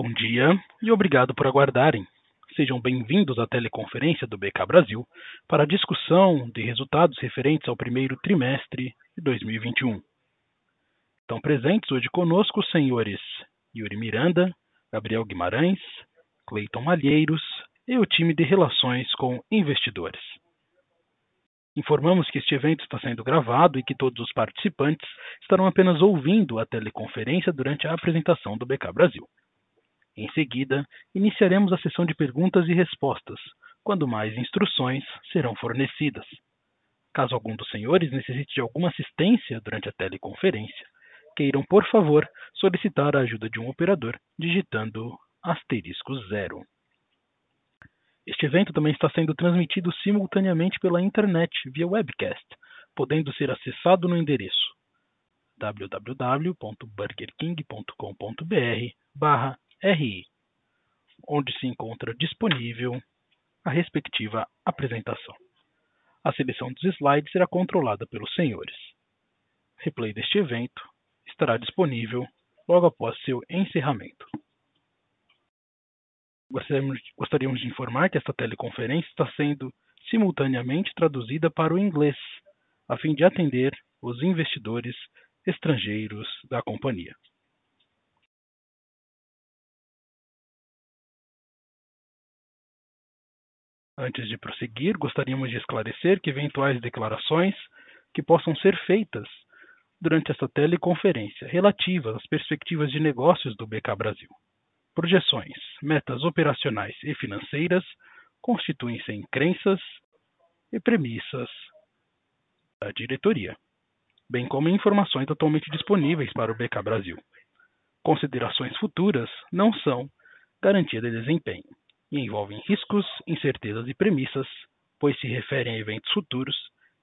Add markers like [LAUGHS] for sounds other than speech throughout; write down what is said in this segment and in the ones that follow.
Bom dia e obrigado por aguardarem. Sejam bem-vindos à teleconferência do BK Brasil para a discussão de resultados referentes ao primeiro trimestre de 2021. Estão presentes hoje conosco os senhores Yuri Miranda, Gabriel Guimarães, Cleiton Malheiros e o time de relações com investidores. Informamos que este evento está sendo gravado e que todos os participantes estarão apenas ouvindo a teleconferência durante a apresentação do BK Brasil. Em seguida, iniciaremos a sessão de perguntas e respostas, quando mais instruções serão fornecidas. Caso algum dos senhores necessite de alguma assistência durante a teleconferência, queiram, por favor, solicitar a ajuda de um operador digitando asterisco zero. Este evento também está sendo transmitido simultaneamente pela internet via webcast, podendo ser acessado no endereço www.burgerking.com.br/ri, onde se encontra disponível a respectiva apresentação. A seleção dos slides será controlada pelos senhores. Replay deste evento estará disponível logo após seu encerramento. Gostaríamos de informar que esta teleconferência está sendo simultaneamente traduzida para o inglês, a fim de atender os investidores estrangeiros da companhia. Antes de prosseguir, gostaríamos de esclarecer que eventuais declarações que possam ser feitas durante esta teleconferência relativas às perspectivas de negócios do BK Brasil projeções, metas operacionais e financeiras constituem-se em crenças e premissas da diretoria, bem como informações atualmente disponíveis para o BK Brasil. Considerações futuras não são garantia de desempenho e envolvem riscos, incertezas e premissas, pois se referem a eventos futuros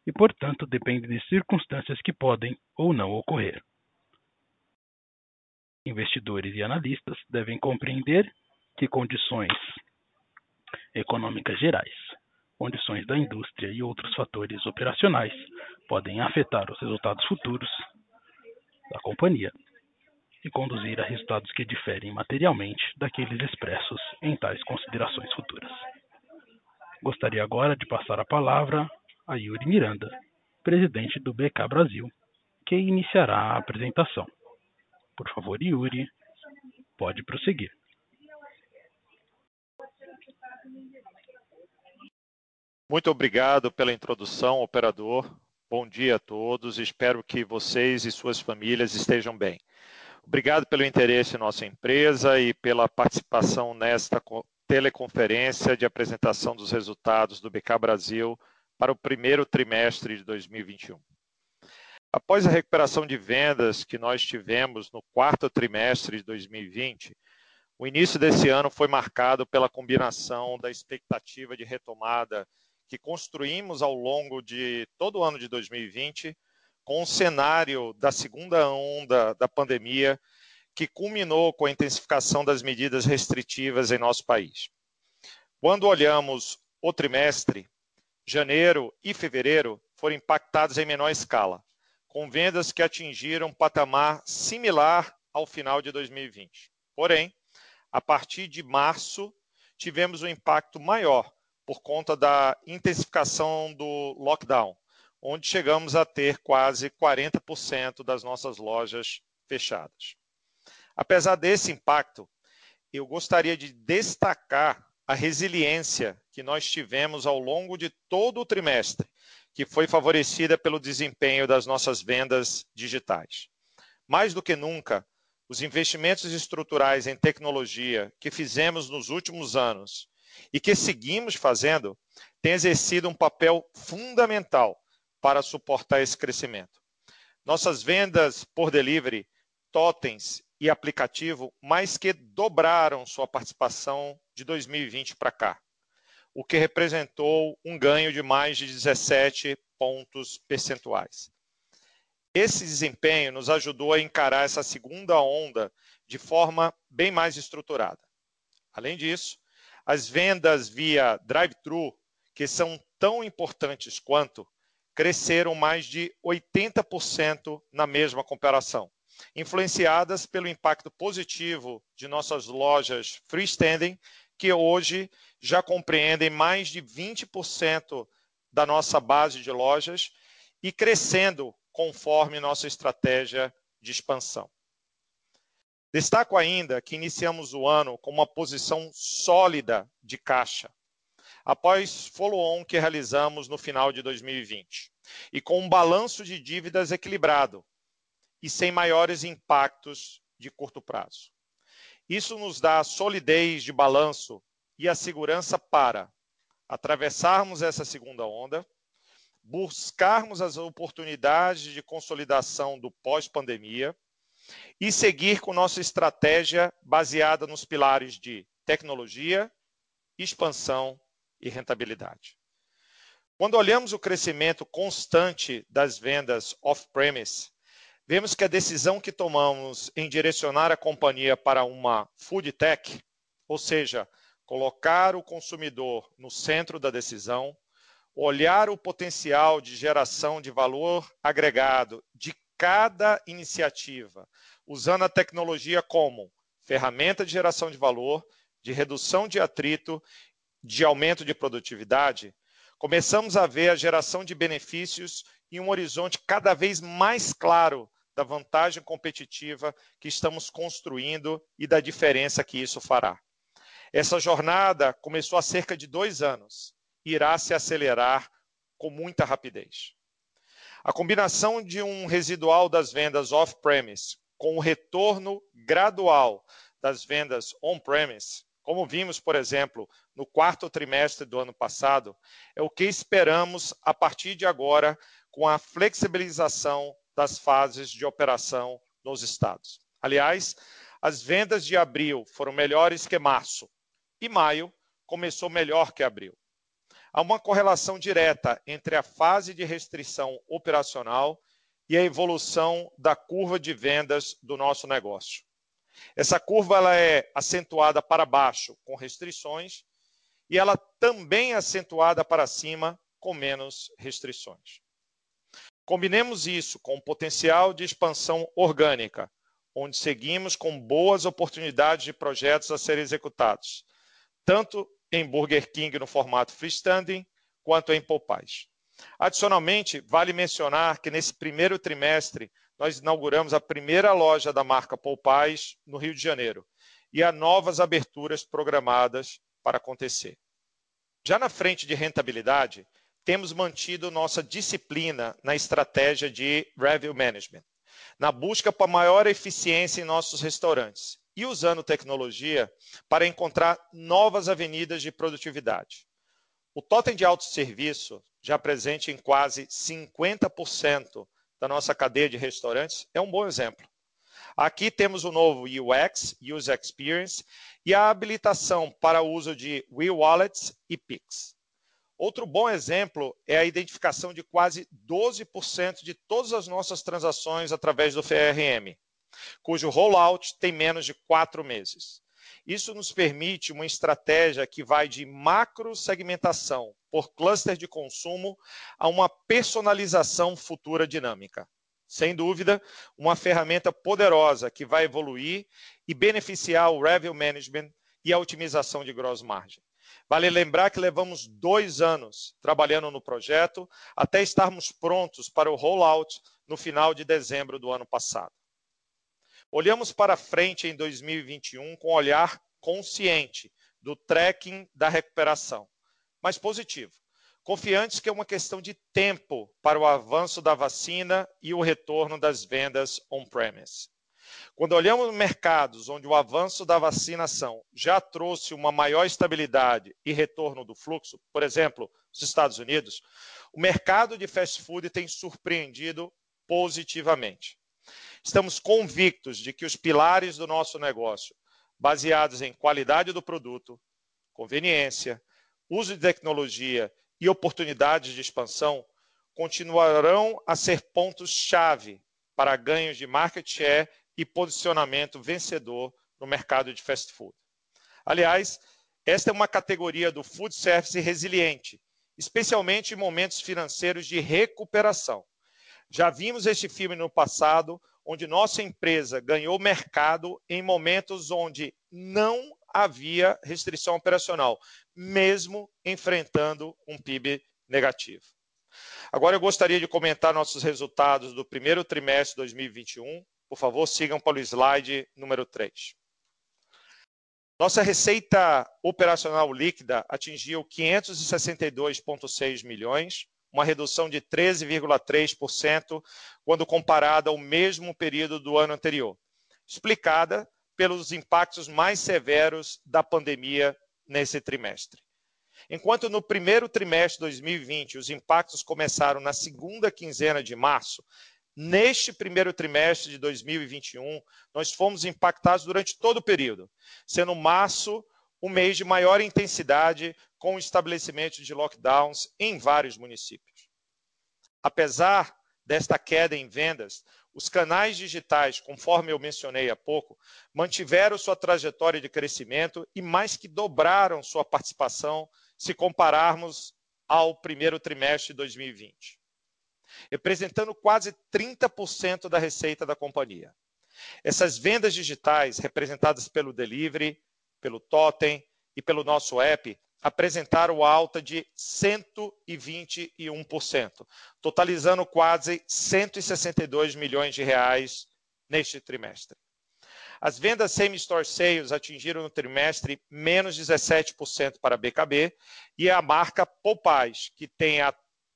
e, portanto, dependem de circunstâncias que podem ou não ocorrer. Investidores e analistas devem compreender que condições econômicas gerais, condições da indústria e outros fatores operacionais podem afetar os resultados futuros da companhia e conduzir a resultados que diferem materialmente daqueles expressos em tais considerações futuras. Gostaria agora de passar a palavra a Yuri Miranda, presidente do BK Brasil, que iniciará a apresentação. Por favor, Yuri, pode prosseguir. Muito obrigado pela introdução, operador. Bom dia a todos. Espero que vocês e suas famílias estejam bem. Obrigado pelo interesse em nossa empresa e pela participação nesta teleconferência de apresentação dos resultados do BK Brasil para o primeiro trimestre de 2021. Após a recuperação de vendas que nós tivemos no quarto trimestre de 2020, o início desse ano foi marcado pela combinação da expectativa de retomada que construímos ao longo de todo o ano de 2020, com o cenário da segunda onda da pandemia, que culminou com a intensificação das medidas restritivas em nosso país. Quando olhamos o trimestre, janeiro e fevereiro foram impactados em menor escala, com vendas que atingiram um patamar similar ao final de 2020. Porém, a partir de março, tivemos um impacto maior por conta da intensificação do lockdown, onde chegamos a ter quase 40% das nossas lojas fechadas. Apesar desse impacto, eu gostaria de destacar a resiliência que nós tivemos ao longo de todo o trimestre que foi favorecida pelo desempenho das nossas vendas digitais. Mais do que nunca, os investimentos estruturais em tecnologia que fizemos nos últimos anos e que seguimos fazendo têm exercido um papel fundamental para suportar esse crescimento. Nossas vendas por delivery, totens e aplicativo mais que dobraram sua participação de 2020 para cá o que representou um ganho de mais de 17 pontos percentuais. Esse desempenho nos ajudou a encarar essa segunda onda de forma bem mais estruturada. Além disso, as vendas via drive-thru, que são tão importantes quanto, cresceram mais de 80% na mesma comparação, influenciadas pelo impacto positivo de nossas lojas freestanding, que hoje já compreendem mais de 20% da nossa base de lojas e crescendo conforme nossa estratégia de expansão. Destaco ainda que iniciamos o ano com uma posição sólida de caixa, após follow-on que realizamos no final de 2020, e com um balanço de dívidas equilibrado e sem maiores impactos de curto prazo. Isso nos dá solidez de balanço e a segurança para atravessarmos essa segunda onda, buscarmos as oportunidades de consolidação do pós-pandemia e seguir com nossa estratégia baseada nos pilares de tecnologia, expansão e rentabilidade. Quando olhamos o crescimento constante das vendas off-premise, vemos que a decisão que tomamos em direcionar a companhia para uma food tech, ou seja, colocar o consumidor no centro da decisão, olhar o potencial de geração de valor agregado de cada iniciativa, usando a tecnologia como ferramenta de geração de valor, de redução de atrito, de aumento de produtividade, começamos a ver a geração de benefícios em um horizonte cada vez mais claro da vantagem competitiva que estamos construindo e da diferença que isso fará. Essa jornada começou há cerca de dois anos e irá se acelerar com muita rapidez. A combinação de um residual das vendas off-premise com o retorno gradual das vendas on-premise, como vimos, por exemplo, no quarto trimestre do ano passado, é o que esperamos a partir de agora com a flexibilização das fases de operação nos estados. Aliás, as vendas de abril foram melhores que março, e maio começou melhor que abril. Há uma correlação direta entre a fase de restrição operacional e a evolução da curva de vendas do nosso negócio. Essa curva ela é acentuada para baixo com restrições e ela também é acentuada para cima com menos restrições. Combinemos isso com o potencial de expansão orgânica, onde seguimos com boas oportunidades de projetos a serem executados, tanto em Burger King no formato freestanding, quanto em Popeyes. Adicionalmente, vale mencionar que nesse primeiro trimestre nós inauguramos a primeira loja da marca Popeyes no Rio de Janeiro e há novas aberturas programadas para acontecer. Já na frente de rentabilidade, temos mantido nossa disciplina na estratégia de revenue management, na busca por maior eficiência em nossos restaurantes e usando tecnologia para encontrar novas avenidas de produtividade. O totem de autosserviço, já presente em quase 50% da nossa cadeia de restaurantes, é um bom exemplo. Aqui temos o novo UX, User Experience, e a habilitação para o uso de WeWallets e Pix. Outro bom exemplo é a identificação de quase 12% de todas as nossas transações através do FRM, cujo rollout tem menos de quatro meses. Isso nos permite uma estratégia que vai de macro segmentação por cluster de consumo a uma personalização futura dinâmica. Sem dúvida, uma ferramenta poderosa que vai evoluir e beneficiar o revenue management e a otimização de gross margin. Vale lembrar que levamos dois anos trabalhando no projeto até estarmos prontos para o rollout no final de dezembro do ano passado. Olhamos para frente em 2021 com um olhar consciente do tracking da recuperação, mas positivo. Confiantes que é uma questão de tempo para o avanço da vacina e o retorno das vendas on-premise. Quando olhamos mercados onde o avanço da vacinação já trouxe uma maior estabilidade e retorno do fluxo, por exemplo, os Estados Unidos, o mercado de fast food tem surpreendido positivamente. Estamos convictos de que os pilares do nosso negócio, baseados em qualidade do produto, conveniência, uso de tecnologia e oportunidades de expansão, continuarão a ser pontos-chave para ganhos de market share e posicionamento vencedor no mercado de fast food. Aliás, esta é uma categoria do food service resiliente, especialmente em momentos financeiros de recuperação. Já vimos este filme no passado, onde nossa empresa ganhou mercado em momentos onde não havia restrição operacional, mesmo enfrentando um PIB negativo. Agora eu gostaria de comentar nossos resultados do primeiro trimestre de 2021. Por favor, sigam para o slide número 3. Nossa receita operacional líquida atingiu 562,6 milhões, uma redução de 13,3% quando comparada ao mesmo período do ano anterior, explicada pelos impactos mais severos da pandemia nesse trimestre. Enquanto no primeiro trimestre de 2020 os impactos começaram na segunda quinzena de março, neste primeiro trimestre de 2021 nós fomos impactados durante todo o período, sendo março o mês de maior intensidade com o estabelecimento de lockdowns em vários municípios. Apesar desta queda em vendas, os canais digitais, conforme eu mencionei há pouco, mantiveram sua trajetória de crescimento e mais que dobraram sua participação se compararmos ao primeiro trimestre de 2020, representando quase 30% da receita da companhia. Essas vendas digitais, representadas pelo delivery, pelo Totem e pelo nosso app, apresentaram alta de 121%, totalizando quase 162 milhões de reais neste trimestre. As vendas same-store sales atingiram no trimestre menos 17% para a BKB e a marca Popais, que tem a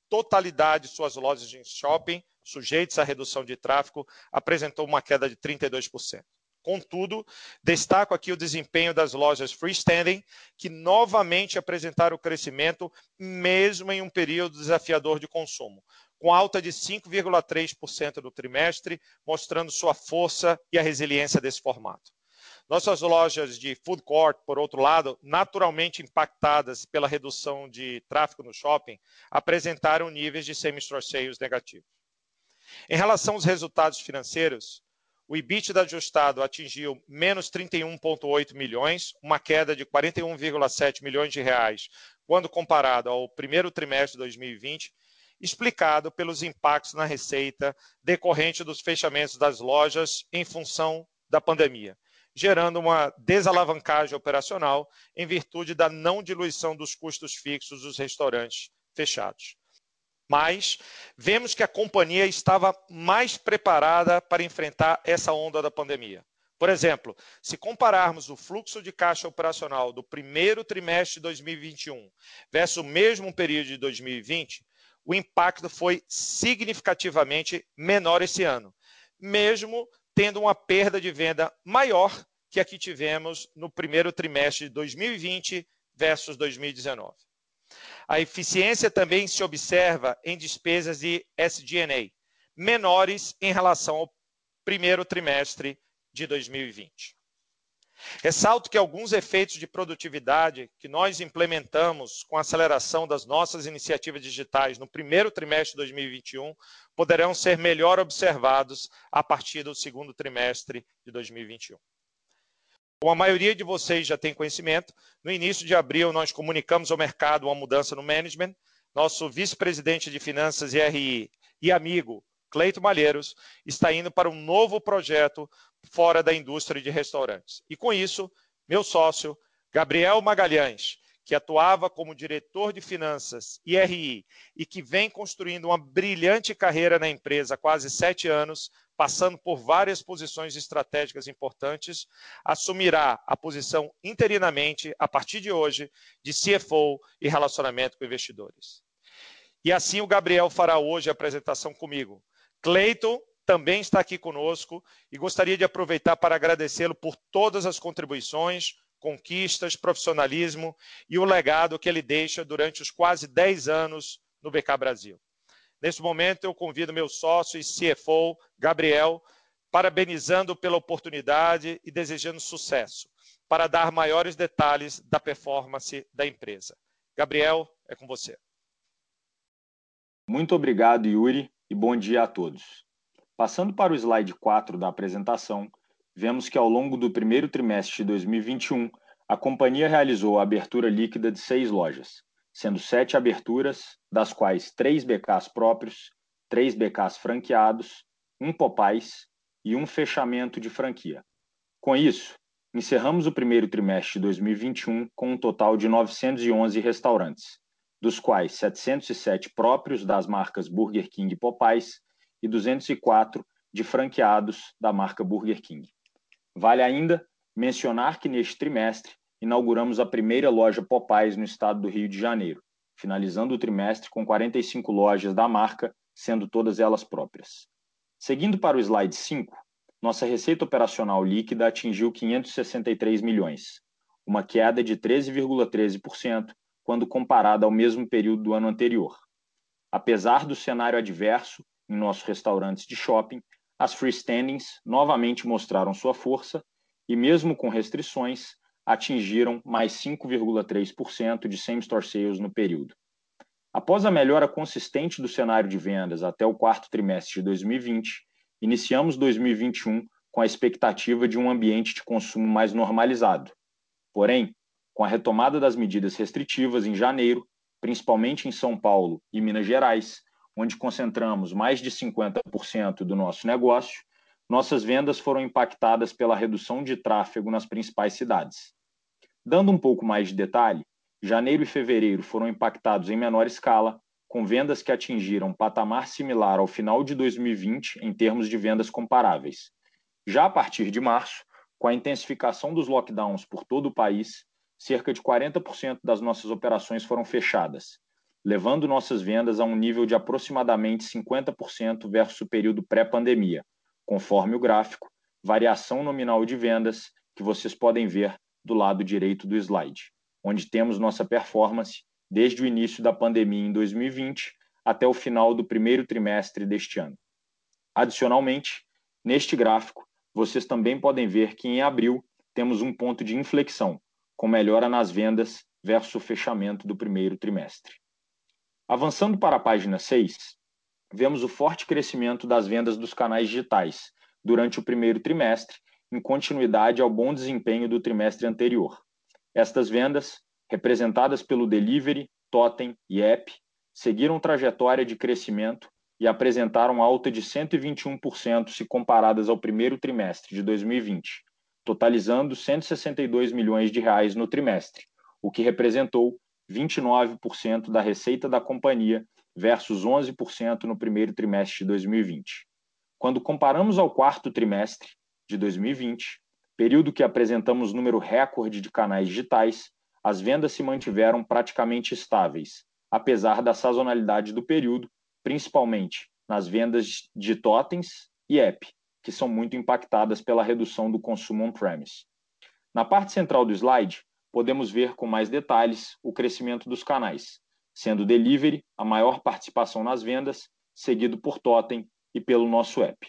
totalidade de suas lojas de shopping sujeitas à redução de tráfego, apresentou uma queda de 32%. Contudo, destaco aqui o desempenho das lojas freestanding, que novamente apresentaram crescimento, mesmo em um período desafiador de consumo, com alta de 5,3% no trimestre, mostrando sua força e a resiliência desse formato. Nossas lojas de food court, por outro lado, naturalmente impactadas pela redução de tráfego no shopping, apresentaram níveis de same-store sales negativos. Em relação aos resultados financeiros, o EBITDA ajustado atingiu menos 31,8 milhões, uma queda de 41,7 milhões de reais, quando comparado ao primeiro trimestre de 2020, explicado pelos impactos na receita decorrente dos fechamentos das lojas em função da pandemia, gerando uma desalavancagem operacional em virtude da não diluição dos custos fixos dos restaurantes fechados mas vemos que a companhia estava mais preparada para enfrentar essa onda da pandemia. Por exemplo, se compararmos o fluxo de caixa operacional do primeiro trimestre de 2021 versus o mesmo período de 2020, o impacto foi significativamente menor esse ano, mesmo tendo uma perda de venda maior que a que tivemos no primeiro trimestre de 2020 versus 2019. A eficiência também se observa em despesas de SG&A, menores em relação ao primeiro trimestre de 2020. Ressalto que alguns efeitos de produtividade que nós implementamos com a aceleração das nossas iniciativas digitais no primeiro trimestre de 2021 poderão ser melhor observados a partir do segundo trimestre de 2021. Como a maioria de vocês já tem conhecimento, no início de abril nós comunicamos ao mercado uma mudança no management. Nosso vice-presidente de finanças e RI e amigo, Cleito Malheiros, está indo para um novo projeto fora da indústria de restaurantes. E com isso, meu sócio, Gabriel Magalhães, que atuava como diretor de finanças e RI e que vem construindo uma brilhante carreira na empresa há quase sete anos, passando por várias posições estratégicas importantes, assumirá a posição interinamente, a partir de hoje, de CFO e relacionamento com investidores. E assim o Gabriel fará hoje a apresentação comigo. Cleiton também está aqui conosco e gostaria de aproveitar para agradecê-lo por todas as contribuições, conquistas, profissionalismo e o legado que ele deixa durante os quase 10 anos no BK Brasil. Neste momento, eu convido meu sócio e CFO, Gabriel, parabenizando pela oportunidade e desejando sucesso, para dar maiores detalhes da performance da empresa. Gabriel, é com você. Muito obrigado, Yuri, e bom dia a todos. Passando para o slide 4 da apresentação, vemos que ao longo do primeiro trimestre de 2021, a companhia realizou a abertura líquida de seis lojas, sendo sete aberturas, das quais três BKs próprios, três BKs franqueados, um Popais e um fechamento de franquia. Com isso, encerramos o primeiro trimestre de 2021 com um total de 911 restaurantes, dos quais 707 próprios das marcas Burger King e Popeyes e 204 de franqueados da marca Burger King. Vale ainda mencionar que neste trimestre inauguramos a primeira loja Popeyes no estado do Rio de Janeiro, finalizando o trimestre com 45 lojas da marca, sendo todas elas próprias. Seguindo para o slide 5, nossa receita operacional líquida atingiu 563 milhões, uma queda de 13,13% quando comparada ao mesmo período do ano anterior. Apesar do cenário adverso em nossos restaurantes de shopping, as freestandings novamente mostraram sua força e, mesmo com restrições, atingiram mais 5,3% de same-store sales no período. Após a melhora consistente do cenário de vendas até o quarto trimestre de 2020, iniciamos 2021 com a expectativa de um ambiente de consumo mais normalizado. Porém, com a retomada das medidas restritivas em janeiro, principalmente em São Paulo e Minas Gerais, onde concentramos mais de 50% do nosso negócio, nossas vendas foram impactadas pela redução de tráfego nas principais cidades. Dando um pouco mais de detalhe, janeiro e fevereiro foram impactados em menor escala com vendas que atingiram patamar similar ao final de 2020 em termos de vendas comparáveis. Já a partir de março, com a intensificação dos lockdowns por todo o país, cerca de 40% das nossas operações foram fechadas, levando nossas vendas a um nível de aproximadamente 50% versus o período pré-pandemia, conforme o gráfico, variação nominal de vendas que vocês podem ver do lado direito do slide, onde temos nossa performance desde o início da pandemia em 2020 até o final do primeiro trimestre deste ano. Adicionalmente, neste gráfico, vocês também podem ver que em abril temos um ponto de inflexão, com melhora nas vendas versus o fechamento do primeiro trimestre. Avançando para a página 6, vemos o forte crescimento das vendas dos canais digitais durante o primeiro trimestre, em continuidade ao bom desempenho do trimestre anterior. Estas vendas representadas pelo Delivery, Totem e App, seguiram trajetória de crescimento e apresentaram alta de 121% se comparadas ao primeiro trimestre de 2020, totalizando 162 milhões de reais no trimestre, o que representou 29% da receita da companhia versus 11% no primeiro trimestre de 2020. Quando comparamos ao quarto trimestre de 2020, período que apresentamos número recorde de canais digitais, as vendas se mantiveram praticamente estáveis, apesar da sazonalidade do período, principalmente nas vendas de totens e app, que são muito impactadas pela redução do consumo on-premise. Na parte central do slide, podemos ver com mais detalhes o crescimento dos canais, sendo delivery a maior participação nas vendas, seguido por totem e pelo nosso app.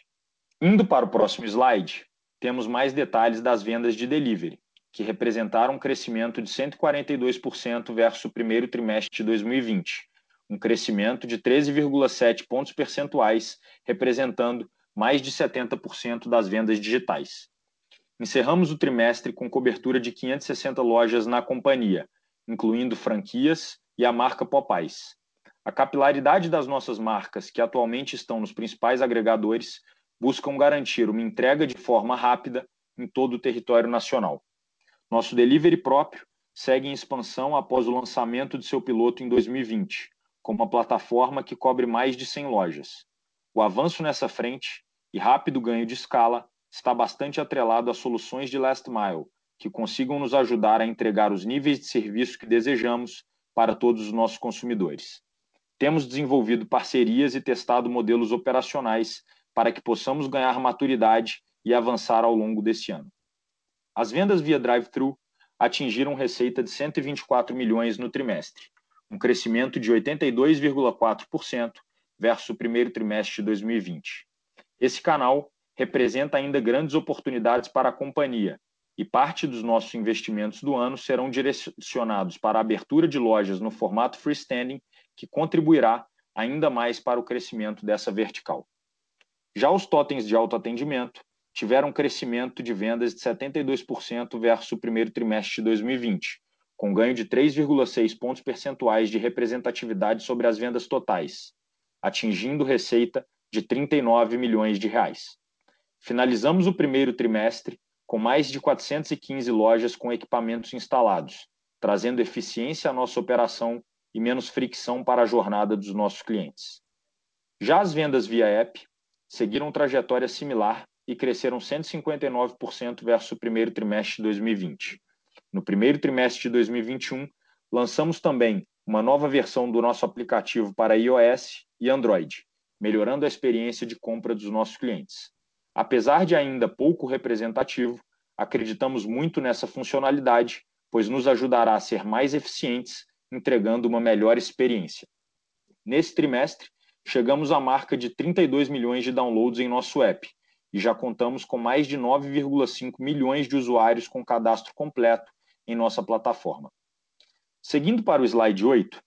Indo para o próximo slide, temos mais detalhes das vendas de delivery, que representaram um crescimento de 142% versus o primeiro trimestre de 2020, um crescimento de 13,7 pontos percentuais, representando mais de 70% das vendas digitais. Encerramos o trimestre com cobertura de 560 lojas na companhia, incluindo franquias e a marca Popeyes. A capilaridade das nossas marcas, que atualmente estão nos principais agregadores, buscam garantir uma entrega de forma rápida em todo o território nacional. Nosso delivery próprio segue em expansão após o lançamento de seu piloto em 2020, com uma plataforma que cobre mais de 100 lojas. O avanço nessa frente e rápido ganho de escala está bastante atrelado a soluções de last mile, que consigam nos ajudar a entregar os níveis de serviço que desejamos para todos os nossos consumidores. Temos desenvolvido parcerias e testado modelos operacionais para que possamos ganhar maturidade e avançar ao longo desse ano. As vendas via drive-thru atingiram receita de 124 milhões no trimestre, um crescimento de 82,4% versus o primeiro trimestre de 2020. Esse canal representa ainda grandes oportunidades para a companhia e parte dos nossos investimentos do ano serão direcionados para a abertura de lojas no formato freestanding, que contribuirá ainda mais para o crescimento dessa vertical. Já os totens de autoatendimento tiveram um crescimento de vendas de 72% versus o primeiro trimestre de 2020, com ganho de 3,6 pontos percentuais de representatividade sobre as vendas totais, atingindo receita de 39 milhões de reais. Finalizamos o primeiro trimestre com mais de 415 lojas com equipamentos instalados, trazendo eficiência à nossa operação e menos fricção para a jornada dos nossos clientes. Já as vendas via app seguiram trajetória similar e cresceram 159% versus o primeiro trimestre de 2020. No primeiro trimestre de 2021, lançamos também uma nova versão do nosso aplicativo para iOS e Android, melhorando a experiência de compra dos nossos clientes. Apesar de ainda pouco representativo, acreditamos muito nessa funcionalidade, pois nos ajudará a ser mais eficientes, entregando uma melhor experiência. Nesse trimestre, chegamos à marca de 32 milhões de downloads em nosso app e já contamos com mais de 9,5 milhões de usuários com cadastro completo em nossa plataforma. Seguindo para o slide 8,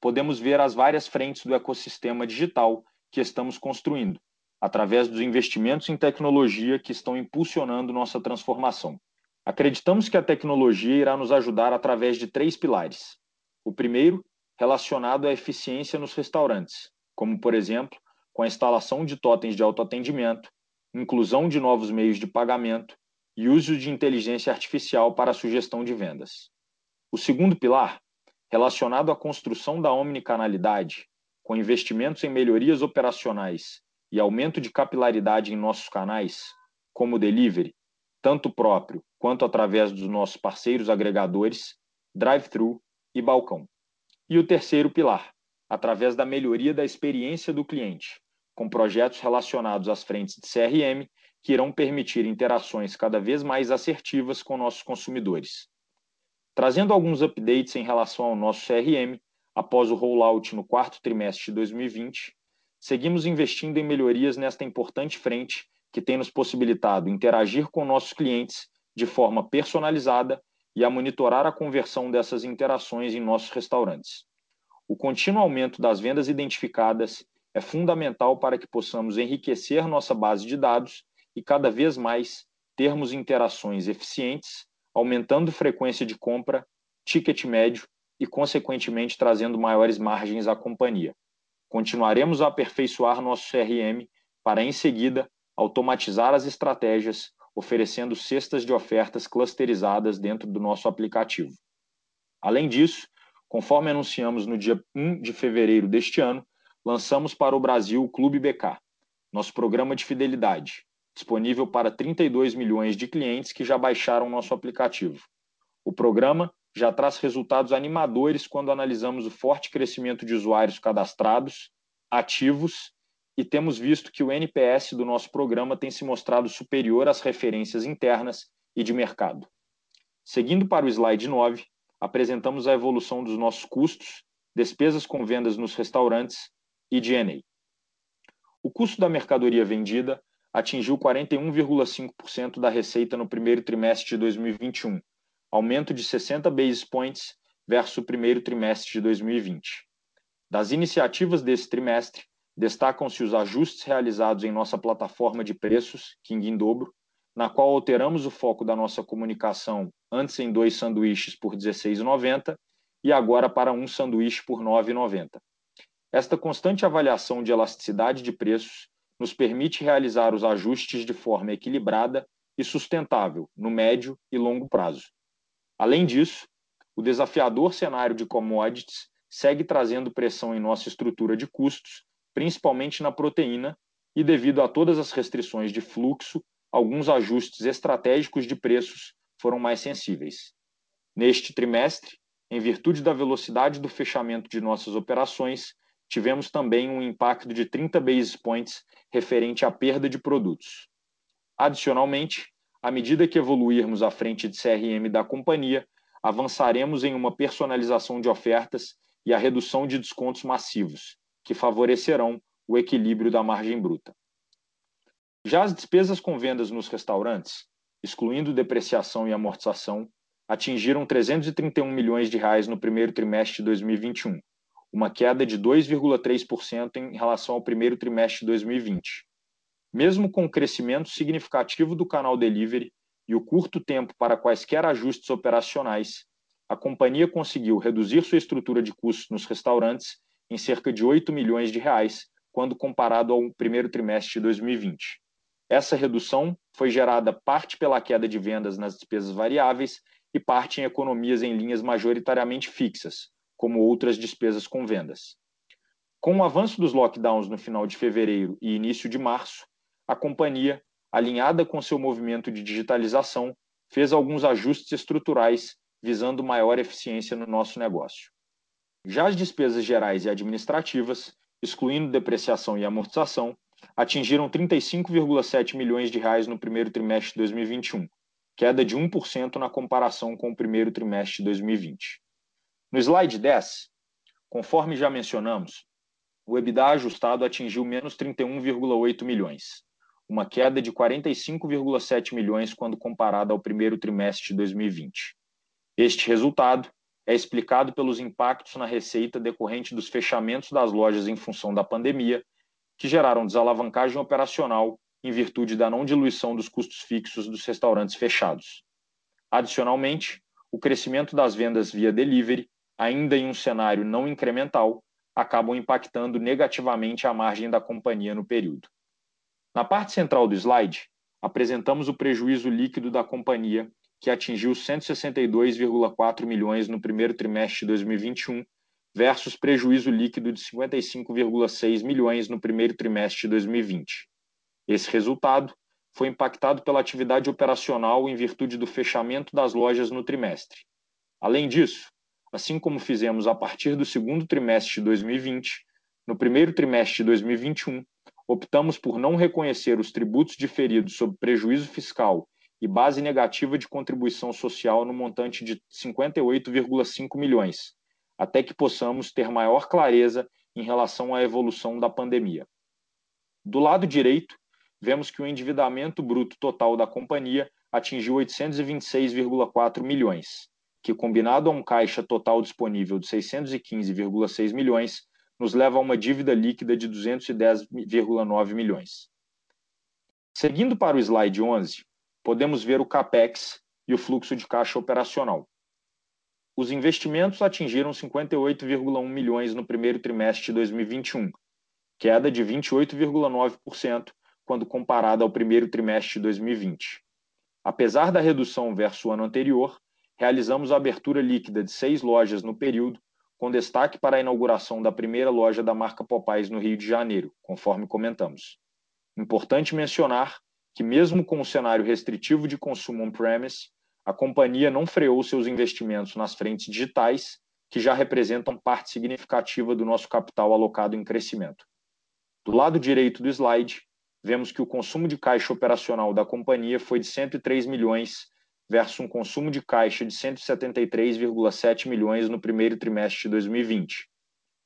podemos ver as várias frentes do ecossistema digital que estamos construindo, através dos investimentos em tecnologia que estão impulsionando nossa transformação. Acreditamos que a tecnologia irá nos ajudar através de três pilares. O primeiro, relacionado à eficiência nos restaurantes, como, por exemplo, com a instalação de totens de autoatendimento, inclusão de novos meios de pagamento e uso de inteligência artificial para a sugestão de vendas. O segundo pilar, relacionado à construção da omnicanalidade, com investimentos em melhorias operacionais e aumento de capilaridade em nossos canais, como o delivery, tanto próprio quanto através dos nossos parceiros agregadores, drive-thru e balcão. E o terceiro pilar, através da melhoria da experiência do cliente, com projetos relacionados às frentes de CRM que irão permitir interações cada vez mais assertivas com nossos consumidores. Trazendo alguns updates em relação ao nosso CRM, após o rollout no quarto trimestre de 2020, seguimos investindo em melhorias nesta importante frente que tem nos possibilitado interagir com nossos clientes de forma personalizada e a monitorar a conversão dessas interações em nossos restaurantes. O contínuo aumento das vendas identificadas é fundamental para que possamos enriquecer nossa base de dados e cada vez mais termos interações eficientes, aumentando frequência de compra, ticket médio e, consequentemente, trazendo maiores margens à companhia. Continuaremos a aperfeiçoar nosso CRM para, em seguida, automatizar as estratégias, oferecendo cestas de ofertas clusterizadas dentro do nosso aplicativo. Além disso, Conforme anunciamos no dia 1 de fevereiro deste ano, lançamos para o Brasil o Clube BK, nosso programa de fidelidade, disponível para 32 milhões de clientes que já baixaram nosso aplicativo. O programa já traz resultados animadores quando analisamos o forte crescimento de usuários cadastrados, ativos e temos visto que o NPS do nosso programa tem se mostrado superior às referências internas e de mercado. Seguindo para o slide 9, apresentamos a evolução dos nossos custos, despesas com vendas nos restaurantes e DNA. O custo da mercadoria vendida atingiu 41,5% da receita no primeiro trimestre de 2021, aumento de 60 basis points versus o primeiro trimestre de 2020. Das iniciativas desse trimestre, destacam-se os ajustes realizados em nossa plataforma de preços, King em Dobro, na qual alteramos o foco da nossa comunicação antes em dois sanduíches por R$ 16,90 e agora para um sanduíche por R$ 9,90. Esta constante avaliação de elasticidade de preços nos permite realizar os ajustes de forma equilibrada e sustentável no médio e longo prazo. Além disso, o desafiador cenário de commodities segue trazendo pressão em nossa estrutura de custos, principalmente na proteína, e devido a todas as restrições de fluxo alguns ajustes estratégicos de preços foram mais sensíveis. Neste trimestre, em virtude da velocidade do fechamento de nossas operações, tivemos também um impacto de 30 basis points referente à perda de produtos. Adicionalmente, à medida que evoluirmos à frente de CRM da companhia, avançaremos em uma personalização de ofertas e a redução de descontos massivos, que favorecerão o equilíbrio da margem bruta. Já as despesas com vendas nos restaurantes, excluindo depreciação e amortização, atingiram 331 milhões de reais no primeiro trimestre de 2021, uma queda de 2,3% em relação ao primeiro trimestre de 2020. Mesmo com o crescimento significativo do canal delivery e o curto tempo para quaisquer ajustes operacionais, a companhia conseguiu reduzir sua estrutura de custos nos restaurantes em cerca de 8 milhões de reais quando comparado ao primeiro trimestre de 2020. Essa redução foi gerada parte pela queda de vendas nas despesas variáveis e parte em economias em linhas majoritariamente fixas, como outras despesas com vendas. Com o avanço dos lockdowns no final de fevereiro e início de março, a companhia, alinhada com seu movimento de digitalização, fez alguns ajustes estruturais visando maior eficiência no nosso negócio. Já as despesas gerais e administrativas, excluindo depreciação e amortização, atingiram 35,7 milhões de reais no primeiro trimestre de 2021, queda de 1% na comparação com o primeiro trimestre de 2020. No slide 10, conforme já mencionamos, o EBITDA ajustado atingiu menos 31,8 milhões, uma queda de 45,7 milhões quando comparado ao primeiro trimestre de 2020. Este resultado é explicado pelos impactos na receita decorrente dos fechamentos das lojas em função da pandemia, que geraram desalavancagem operacional em virtude da não diluição dos custos fixos dos restaurantes fechados. Adicionalmente, o crescimento das vendas via delivery, ainda em um cenário não incremental, acabam impactando negativamente a margem da companhia no período. Na parte central do slide, apresentamos o prejuízo líquido da companhia, que atingiu 162,4 milhões no primeiro trimestre de 2021, versus prejuízo líquido de 55,6 milhões no primeiro trimestre de 2020. Esse resultado foi impactado pela atividade operacional em virtude do fechamento das lojas no trimestre. Além disso, assim como fizemos a partir do segundo trimestre de 2020, no primeiro trimestre de 2021, optamos por não reconhecer os tributos diferidos sob prejuízo fiscal e base negativa de contribuição social no montante de 58,5 milhões, até que possamos ter maior clareza em relação à evolução da pandemia. Do lado direito, vemos que o endividamento bruto total da companhia atingiu 826,4 milhões, que combinado a um caixa total disponível de 615,6 milhões, nos leva a uma dívida líquida de 210,9 milhões. Seguindo para o slide 11, podemos ver o CAPEX e o fluxo de caixa operacional. Os investimentos atingiram 58,1 milhões no primeiro trimestre de 2021, queda de 28,9% quando comparada ao primeiro trimestre de 2020. Apesar da redução versus o ano anterior, realizamos a abertura líquida de seis lojas no período, com destaque para a inauguração da primeira loja da marca Popeyes no Rio de Janeiro, conforme comentamos. Importante mencionar que, mesmo com o cenário restritivo de consumo on-premise, a companhia não freou seus investimentos nas frentes digitais, que já representam parte significativa do nosso capital alocado em crescimento. Do lado direito do slide, vemos que o consumo de caixa operacional da companhia foi de 103 milhões versus um consumo de caixa de 173,7 milhões no primeiro trimestre de 2020,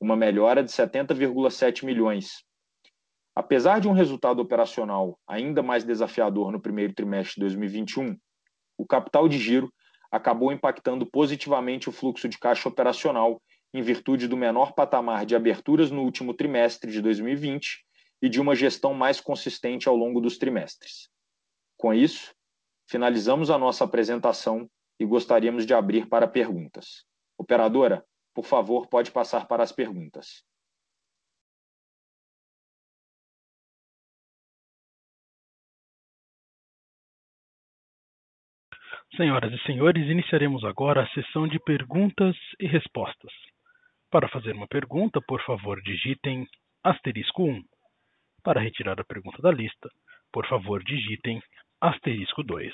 uma melhora de 70,7 milhões. Apesar de um resultado operacional ainda mais desafiador no primeiro trimestre de 2021, o capital de giro acabou impactando positivamente o fluxo de caixa operacional em virtude do menor patamar de aberturas no último trimestre de 2020 e de uma gestão mais consistente ao longo dos trimestres. Com isso, finalizamos a nossa apresentação e gostaríamos de abrir para perguntas. Operadora, por favor, pode passar para as perguntas. Senhoras e senhores, iniciaremos agora a sessão de perguntas e respostas. Para fazer uma pergunta, por favor, digitem asterisco 1. Para retirar a pergunta da lista, por favor, digitem asterisco 2.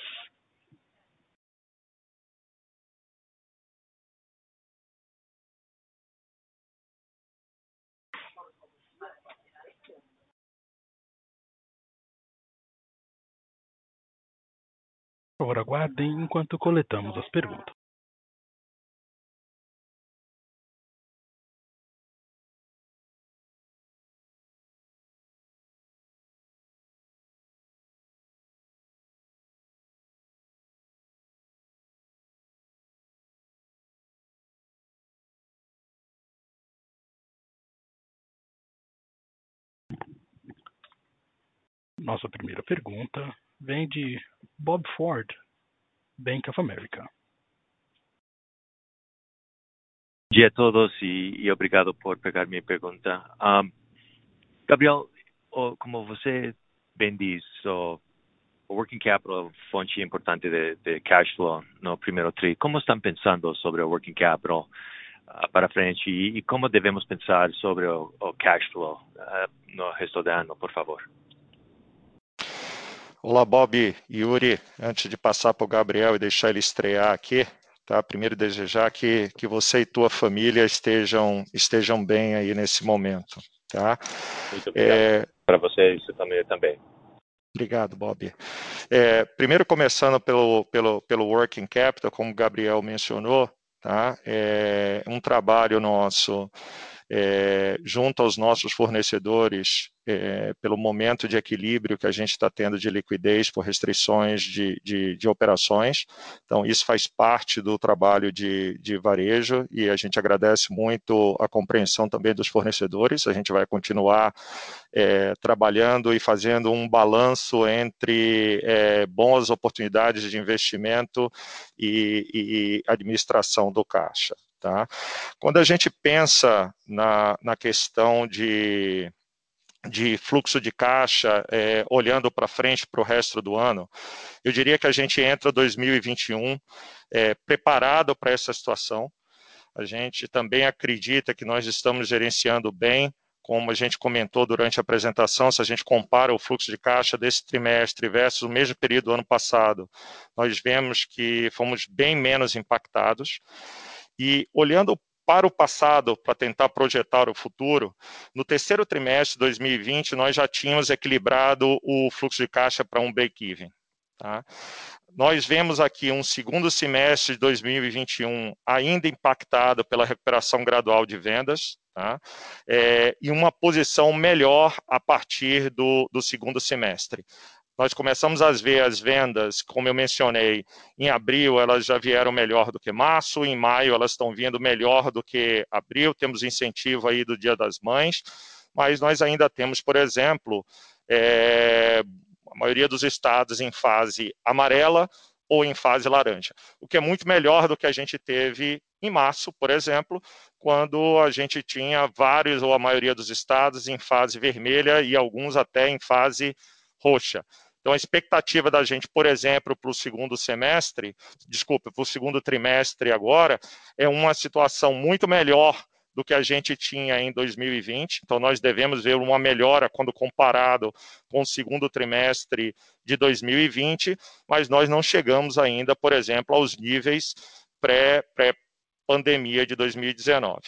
Favor, aguardem enquanto coletamos as perguntas. Nossa primeira pergunta vem de Bob Ford, Bank of America. Bom dia a todos e, e obrigado por pegar minha pergunta. Um, Gabriel, como você bem diz, o working capital fonte importante de, de cash flow no primeiro tri. Como estão pensando sobre o working capital uh, para frente e, e, como devemos pensar sobre o, o cash flow uh, no resto do ano, por favor? Olá, Bob, Yuri. Antes de passar para o Gabriel e deixar ele estrear aqui, tá? Primeiro desejar que, que você e tua família estejam estejam bem aí nesse momento, tá? Muito obrigado. É... Para você e sua família também. Obrigado, Bob. É, primeiro começando pelo, pelo, pelo working capital, como o Gabriel mencionou, tá? É um trabalho nosso é, junto aos nossos fornecedores, é, pelo momento de equilíbrio que a gente está tendo de liquidez por restrições de, de, de, operações. Então, isso faz parte do trabalho de, de varejo e a gente agradece muito a compreensão também dos fornecedores. A gente vai continuar é, trabalhando e fazendo um balanço entre é, boas oportunidades de investimento e, e administração do caixa. Tá? Quando a gente pensa na, na questão de, de fluxo de caixa, é, olhando para frente para o resto do ano, eu diria que a gente entra 2021 é, preparado para essa situação. A gente também acredita que nós estamos gerenciando bem, como a gente comentou durante a apresentação, se a gente compara o fluxo de caixa desse trimestre versus o mesmo período do ano passado, nós vemos que fomos bem menos impactados. E olhando para o passado, para tentar projetar o futuro, no terceiro trimestre de 2020, nós já tínhamos equilibrado o fluxo de caixa para um break-even. Tá? Nós vemos aqui um segundo semestre de 2021 ainda impactado pela recuperação gradual de vendas, tá? é, e uma posição melhor a partir do, do segundo semestre. Nós começamos a ver as vendas, como eu mencionei, em abril elas já vieram melhor do que março, em maio elas estão vindo melhor do que abril, temos incentivo aí do Dia das Mães, mas nós ainda temos, por exemplo, é, a maioria dos estados em fase amarela ou em fase laranja, o que é muito melhor do que a gente teve em março, por exemplo, quando a gente tinha vários ou a maioria dos estados em fase vermelha e alguns até em fase roxa. Então, a expectativa da gente, por exemplo, para o segundo semestre, desculpa, para o segundo trimestre agora, é uma situação muito melhor do que a gente tinha em 2020. Então, nós devemos ver uma melhora quando comparado com o segundo trimestre de 2020, mas nós não chegamos ainda, por exemplo, aos níveis pré, pré pandemia de 2019.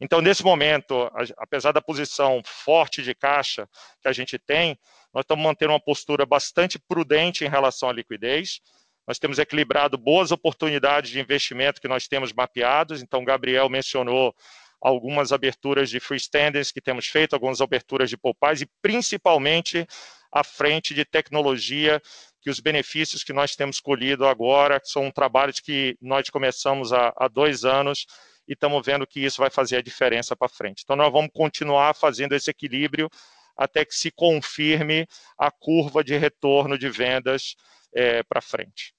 Então, nesse momento, apesar da posição forte de caixa que a gente tem, nós estamos mantendo uma postura bastante prudente em relação à liquidez. Nós temos equilibrado boas oportunidades de investimento que nós temos mapeados. Então, Gabriel mencionou algumas aberturas de freestanders que temos feito, algumas aberturas de poupais e principalmente à frente de tecnologia, que os benefícios que nós temos colhido agora são trabalhos que nós começamos há, há dois anos e estamos vendo que isso vai fazer a diferença para frente. Então, nós vamos continuar fazendo esse equilíbrio até que se confirme a curva de retorno de vendas é, para frente.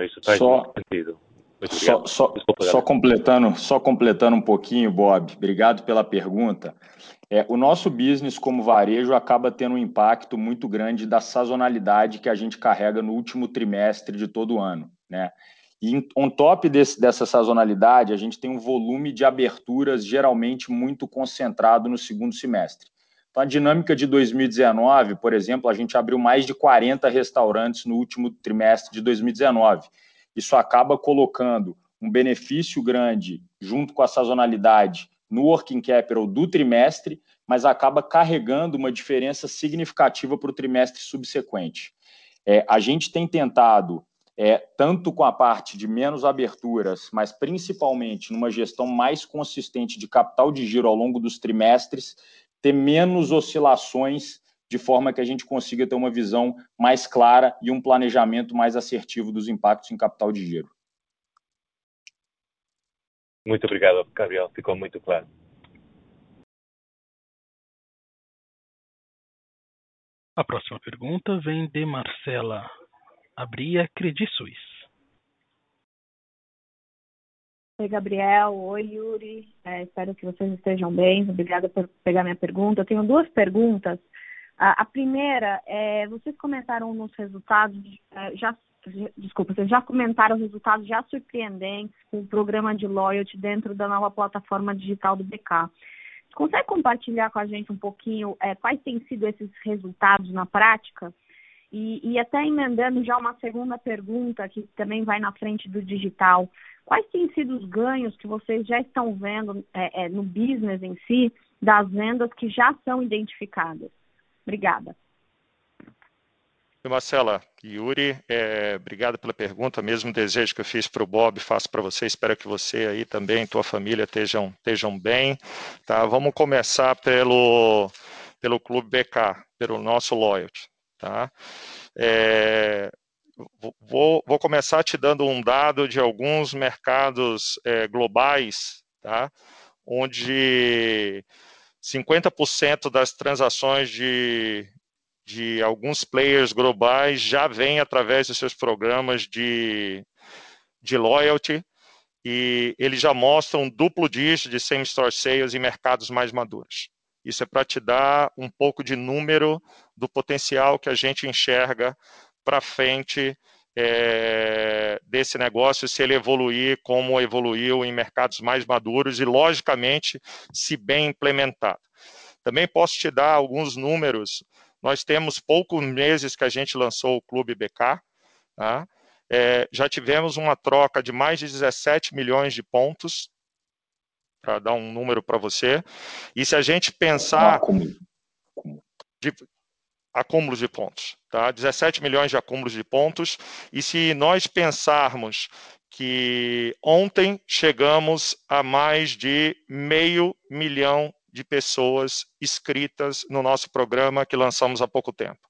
Isso faz só. Só, só, só, completando, só completando um pouquinho, Bob, obrigado pela pergunta. É, o nosso business como varejo acaba tendo um impacto muito grande da sazonalidade que a gente carrega no último trimestre de todo ano. Né? E on top desse, dessa sazonalidade, a gente tem um volume de aberturas geralmente muito concentrado no segundo semestre. Então, a dinâmica de 2019, por exemplo, a gente abriu mais de 40 restaurantes no último trimestre de 2019. Isso acaba colocando um benefício grande junto com a sazonalidade no working capital do trimestre, mas acaba carregando uma diferença significativa para o trimestre subsequente. É, a gente tem tentado, é, tanto com a parte de menos aberturas, mas principalmente numa gestão mais consistente de capital de giro ao longo dos trimestres, ter menos oscilações, de forma que a gente consiga ter uma visão mais clara e um planejamento mais assertivo dos impactos em capital de giro. Muito obrigado, Gabriel. Ficou muito claro. A próxima pergunta vem de Marcela Abria, Credit Suisse. Oi, Gabriel. Oi, Yuri. É, espero que vocês estejam bem. Obrigada por pegar minha pergunta. Eu tenho duas perguntas. A, a primeira, é, vocês comentaram nos resultados, é, já desculpa, vocês já comentaram os resultados já surpreendentes com o programa de loyalty dentro da nova plataforma digital do BK. Você consegue compartilhar com a gente um pouquinho é, quais têm sido esses resultados na prática? E, e, até emendando já uma segunda pergunta, que também vai na frente do digital. Quais têm sido os ganhos que vocês já estão vendo é, é, no business em si, das vendas que já são identificadas? Obrigada. Marcela, Yuri, é, obrigado pela pergunta. Mesmo desejo que eu fiz para o Bob, faço para você. Espero que você aí também, tua família estejam, estejam bem. Tá? Vamos começar pelo, pelo Clube BK, pelo nosso loyalty. Tá? É, vou, vou começar te dando um dado de alguns mercados é, globais, tá? onde 50% das transações de, de alguns players globais já vêm através dos seus programas de, de loyalty e eles já mostram um duplo dígito de same-store sales em mercados mais maduros. Isso é para te dar um pouco de número do potencial que a gente enxerga para frente é, desse negócio, se ele evoluir como evoluiu em mercados mais maduros e, logicamente, se bem implementado. Também posso te dar alguns números. Nós temos poucos meses que a gente lançou o Clube BK. Tá? É, já tivemos uma troca de mais de 17 milhões de pontos para dar um número para você. E se a gente pensar de acúmulos de pontos, tá? 17 milhões de acúmulos de pontos. E se nós pensarmos que ontem chegamos a mais de meio milhão de pessoas inscritas no nosso programa que lançamos há pouco tempo,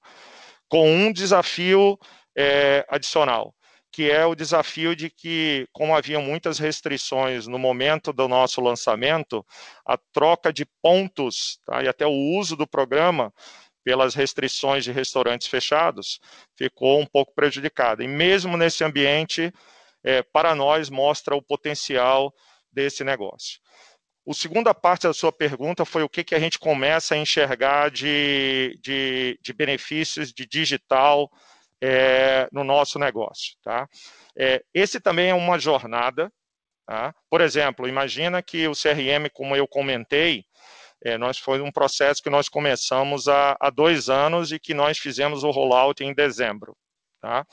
com um desafio é, adicional que é o desafio de que, como haviam muitas restrições no momento do nosso lançamento, a troca de pontos tá, e até o uso do programa pelas restrições de restaurantes fechados ficou um pouco prejudicada. E mesmo nesse ambiente, é, para nós mostra o potencial desse negócio. A segunda parte da sua pergunta foi o que, que a gente começa a enxergar de, de, de benefícios de digital é, no nosso negócio. Tá? É, esse também é uma jornada. Tá? Por exemplo, imagina que o CRM, como eu comentei, é, nós foi um processo que nós começamos há, há, dois anos e que nós fizemos o rollout em dezembro. Tá?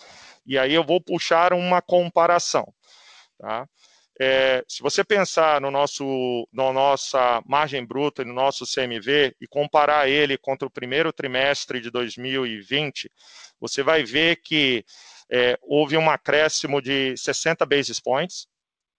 E aí eu vou puxar uma comparação. Tá? É, se você pensar no nosso, na nossa margem bruta e no nosso CMV e comparar ele contra o primeiro trimestre de 2020, você vai ver que é, houve um acréscimo de 60 basis points,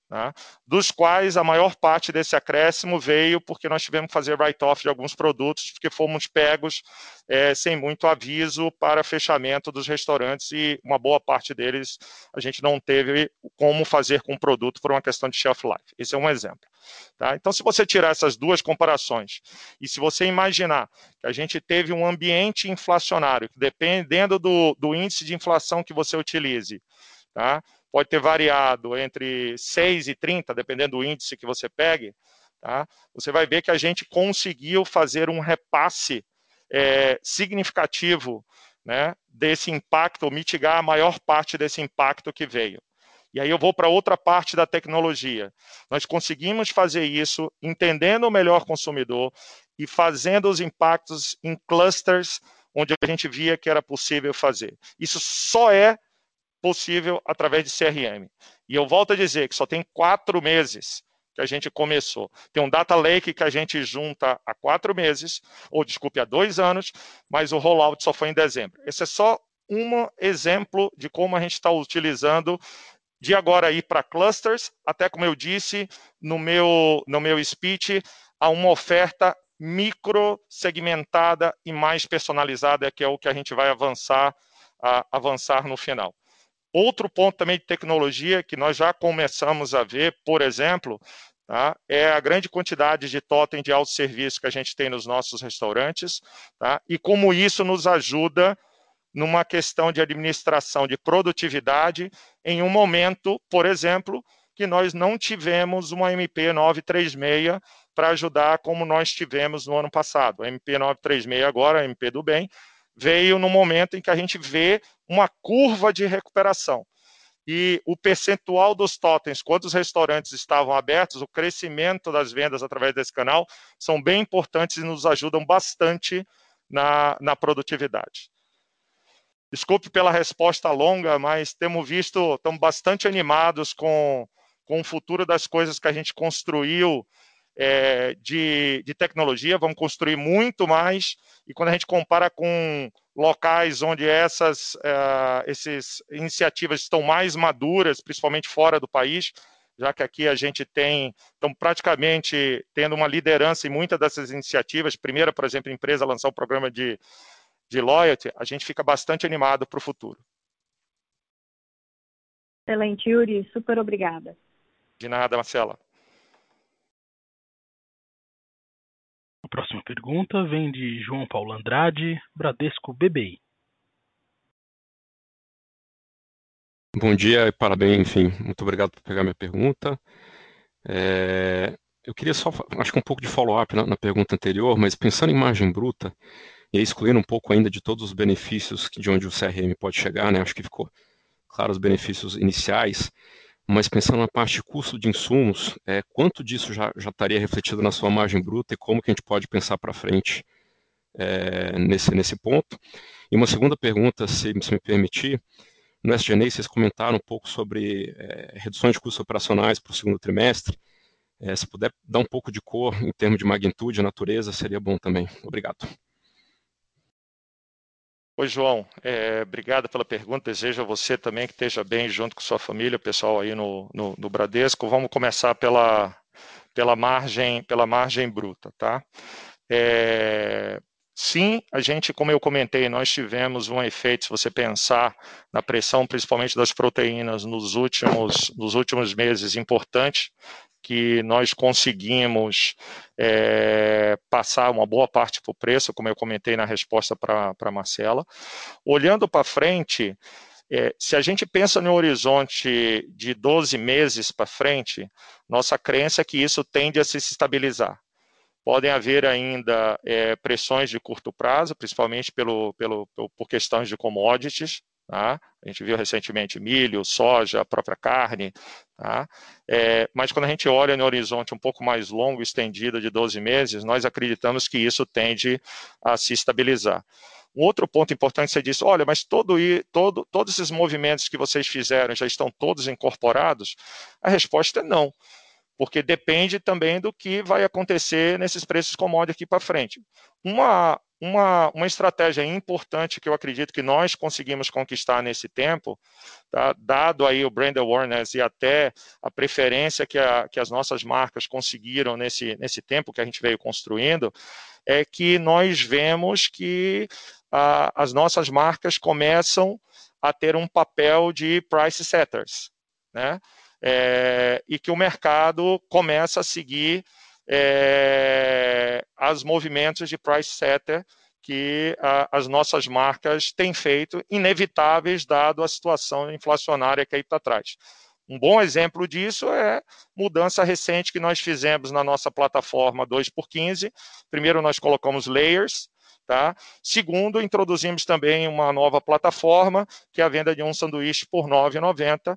Tá? dos quais a maior parte desse acréscimo veio porque nós tivemos que fazer write-off de alguns produtos, porque fomos pegos é, sem muito aviso para fechamento dos restaurantes e uma boa parte deles a gente não teve como fazer com o produto por uma questão de shelf life. Esse é um exemplo. Tá? Então, se você tirar essas duas comparações e se você imaginar que a gente teve um ambiente inflacionário, dependendo do, do índice de inflação que você utilize, tá? Pode ter variado entre 6 e 30, dependendo do índice que você pegue, tá? você vai ver que a gente conseguiu fazer um repasse é, significativo né, desse impacto, ou mitigar a maior parte desse impacto que veio. E aí eu vou para outra parte da tecnologia. Nós conseguimos fazer isso entendendo o melhor consumidor e fazendo os impactos em clusters onde a gente via que era possível fazer. Isso só é possível através de CRM. E eu volto a dizer que só tem quatro meses que a gente começou. Tem um data lake que a gente junta há quatro meses, ou desculpe, há dois anos, mas o rollout só foi em dezembro. Esse é só um exemplo de como a gente está utilizando de agora ir para clusters, até como eu disse no meu, no meu speech, a uma oferta micro segmentada e mais personalizada, que é o que a gente vai avançar, a, avançar no final. Outro ponto também de tecnologia que nós já começamos a ver, por exemplo, tá, é a grande quantidade de totem de autosserviço que a gente tem nos nossos restaurantes, tá, e como isso nos ajuda numa questão de administração de produtividade em um momento, por exemplo, que nós não tivemos uma MP 936 para ajudar como nós tivemos no ano passado. A MP936 agora, a MP do bem, veio no momento em que a gente vê uma curva de recuperação. E o percentual dos totens, quando os restaurantes estavam abertos, o crescimento das vendas através desse canal são bem importantes e nos ajudam bastante na, na produtividade. Desculpe pela resposta longa, mas temos visto, estamos bastante animados com, com o futuro das coisas que a gente construiu é, de, de tecnologia, vamos construir muito mais, e quando a gente compara com locais onde essas uh, esses iniciativas estão mais maduras, principalmente fora do país, já que aqui a gente tem, estão praticamente tendo uma liderança em muitas dessas iniciativas. Primeira, por exemplo, a empresa lançar um programa de, de loyalty, a gente fica bastante animado para o futuro. Excelente, Yuri. Super obrigada. De nada, Marcela. Próxima pergunta vem de João Paulo Andrade, Bradesco BBI. Bom dia e parabéns, enfim, muito obrigado por pegar minha pergunta. É, eu queria só, acho que um pouco de follow-up na, na, pergunta anterior, mas pensando em margem bruta, e excluindo um pouco ainda de todos os benefícios de onde o CRM pode chegar, né, acho que ficou claro os benefícios iniciais, mas pensando na parte de custo de insumos, é, quanto disso já, já estaria refletido na sua margem bruta e como que a gente pode pensar para frente é, nesse, nesse ponto? E uma segunda pergunta, se, se me permitir, no SGNA vocês comentaram um pouco sobre é, reduções de custos operacionais para o segundo trimestre. É, se puder dar um pouco de cor em termos de magnitude, natureza, seria bom também. Obrigado. Oi, João. É, obrigado pela pergunta. Desejo a você também que esteja bem junto com sua família, pessoal aí no, no, no Bradesco. Vamos começar pela, pela, margem, pela margem bruta, tá? É, sim, a gente, como eu comentei, nós tivemos um efeito, se você pensar na pressão, principalmente das proteínas, nos últimos, nos últimos meses, importante que nós conseguimos é, passar uma boa parte para o preço, como eu comentei na resposta para a Marcela. Olhando para frente, é, se a gente pensa no horizonte de 12 meses para frente, nossa crença é que isso tende a se estabilizar. Podem haver ainda é, pressões de curto prazo, principalmente pelo, pelo, por questões de commodities, Tá? A gente viu recentemente milho, soja, a própria carne. Tá? É, mas quando a gente olha no horizonte um pouco mais longo, estendido, de 12 meses, nós acreditamos que isso tende a se estabilizar. Um outro ponto importante, você disse, olha, mas todo, todo, todos esses movimentos que vocês fizeram já estão todos incorporados? A resposta é não porque depende também do que vai acontecer nesses preços commodities aqui para frente. Uma, uma, uma estratégia importante que eu acredito que nós conseguimos conquistar nesse tempo, tá? dado aí o brand awareness e até a preferência que, a, que as nossas marcas conseguiram nesse, nesse tempo que a gente veio construindo, é que nós vemos que a, as nossas marcas começam a ter um papel de price setters, né? é, e que o mercado começa a seguir é, os movimentos de price setter que a, as nossas marcas têm feito, inevitáveis dado a situação inflacionária que aí está atrás. Um bom exemplo disso é mudança recente que nós fizemos na nossa plataforma 2x15. Primeiro, nós colocamos layers, Tá? Segundo, introduzimos também uma nova plataforma, que é a venda de um sanduíche por R$ 9,90,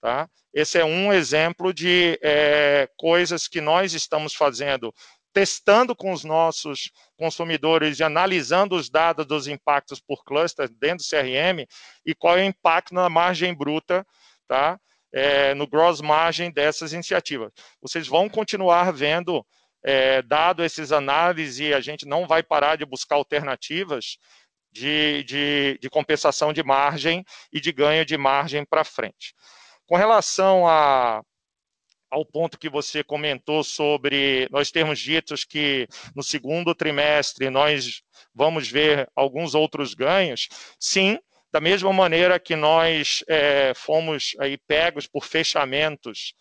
Tá? Esse é um exemplo de é, coisas que nós estamos fazendo, testando com os nossos consumidores e analisando os dados dos impactos por cluster dentro do CRM e qual é o impacto na margem bruta, tá? É, no gross margin dessas iniciativas. Vocês vão continuar vendo, é, dado esses análises, a gente não vai parar de buscar alternativas de, de, de compensação de margem e de ganho de margem para frente. Com relação a, ao ponto que você comentou sobre nós termos ditos que no segundo trimestre nós vamos ver alguns outros ganhos, sim, da mesma maneira que nós é, fomos aí pegos por fechamentos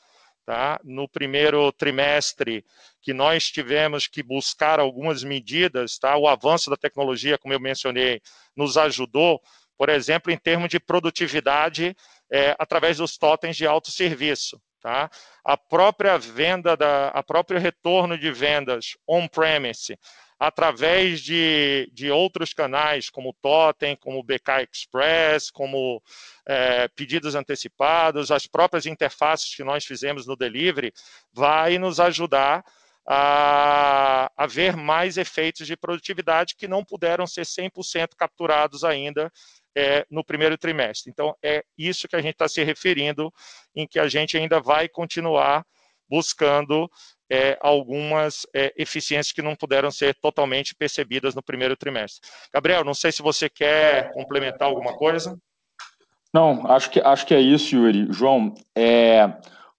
tá, no primeiro trimestre, que nós tivemos que buscar algumas medidas, tá, o avanço da tecnologia, como eu mencionei, nos ajudou, por exemplo, em termos de produtividade é, através dos totens de autosserviço. tá? A própria venda da, a próprio retorno de vendas on-premise através de, de outros canais, como Totem, como BK Express, como é, pedidos antecipados, as próprias interfaces que nós fizemos no delivery, vai nos ajudar a, a ver mais efeitos de produtividade que não puderam ser 100% capturados ainda é, no primeiro trimestre. Então, é isso que a gente está se referindo, em que a gente ainda vai continuar buscando é, algumas é, eficiências que não puderam ser totalmente percebidas no primeiro trimestre. Gabriel, não sei se você quer complementar alguma coisa. Não, acho que, acho que é isso, Yuri. João, é,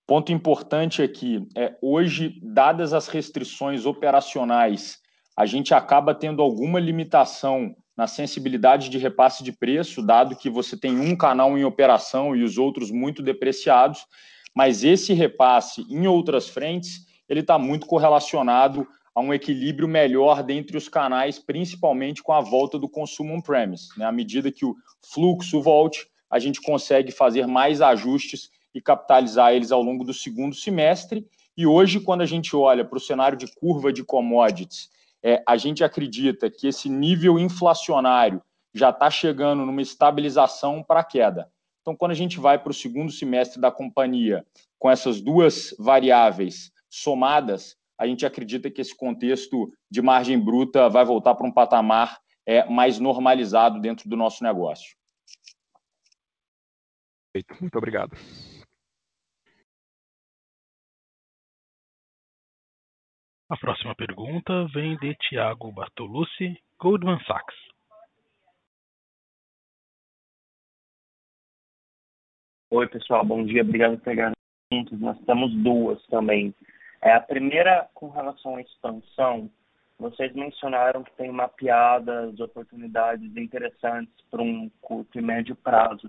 ponto importante aqui é hoje, dadas as restrições operacionais, a gente acaba tendo alguma limitação na sensibilidade de repasse de preço, dado que você tem um canal em operação e os outros muito depreciados, mas esse repasse em outras frentes, ele está muito correlacionado a um equilíbrio melhor dentre os canais, principalmente com a volta do consumo on-premise. Né? À medida que o fluxo volte, a gente consegue fazer mais ajustes e capitalizar eles ao longo do segundo semestre. E hoje, quando a gente olha para o cenário de curva de commodities é, a gente acredita que esse nível inflacionário já está chegando numa estabilização para queda. Então, quando a gente vai para o segundo semestre da companhia com essas duas variáveis somadas, a gente acredita que esse contexto de margem bruta vai voltar para um patamar é, mais normalizado dentro do nosso negócio. Muito obrigado. A próxima pergunta vem de Thiago Bartolucci, Goldman Sachs. Oi, pessoal, bom dia. Obrigado por pegar juntos. Nós temos duas também. É, a primeira, com relação à expansão, vocês mencionaram que tem mapeadas oportunidades interessantes para um curto e médio prazo.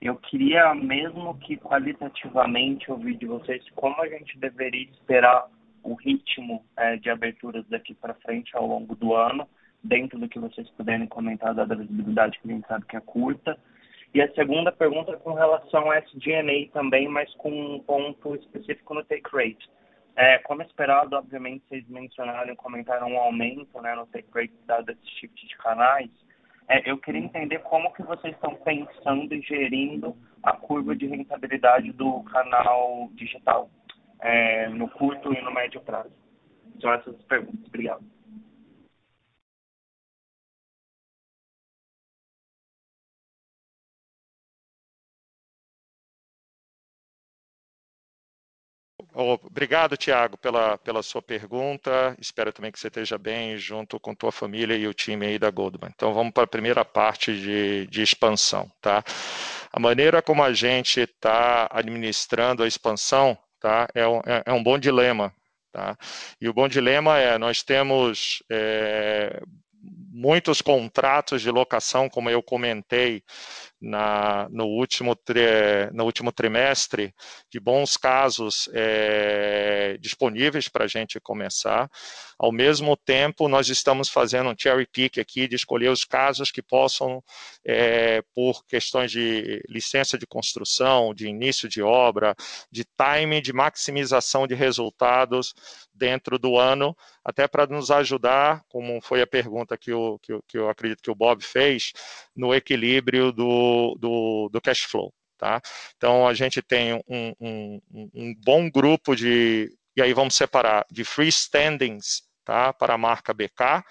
Eu queria, mesmo que qualitativamente, ouvir de vocês como a gente deveria esperar o ritmo é, de aberturas daqui para frente ao longo do ano, dentro do que vocês puderem comentar, dada a visibilidade que a gente sabe que é curta. E a segunda pergunta é com relação ao SG&A também, mas com um ponto específico no take rate. É, como esperado, obviamente, vocês mencionaram e comentaram um aumento né, no take rate dado esse shift de canais. É, eu queria entender como que vocês estão pensando e gerindo a curva de rentabilidade do canal digital é, no curto e no médio prazo? São essas as perguntas. Obrigado. Obrigado, Tiago, pela, pela sua pergunta. Espero também que você esteja bem junto com tua família e o time aí da Goldman. Então, vamos para a primeira parte de, de expansão, tá? A maneira como a gente está administrando a expansão tá? É um, é, é um bom dilema, tá? E o bom dilema é, nós temos é, muitos contratos de locação, como eu comentei, na, no, último tri, no último trimestre de bons casos é, disponíveis para a gente começar. Ao mesmo tempo, nós estamos fazendo um cherry pick aqui de escolher os casos que possam, é, por questões de licença de construção, de início de obra, de timing, de maximização de resultados dentro do ano, até para nos ajudar, como foi a pergunta que eu, que, que eu acredito que o Bob fez, no equilíbrio do, do, do cash flow. Tá? Então, a gente tem um, um, um bom grupo de, e aí vamos separar, de freestandings tá? para a marca BK,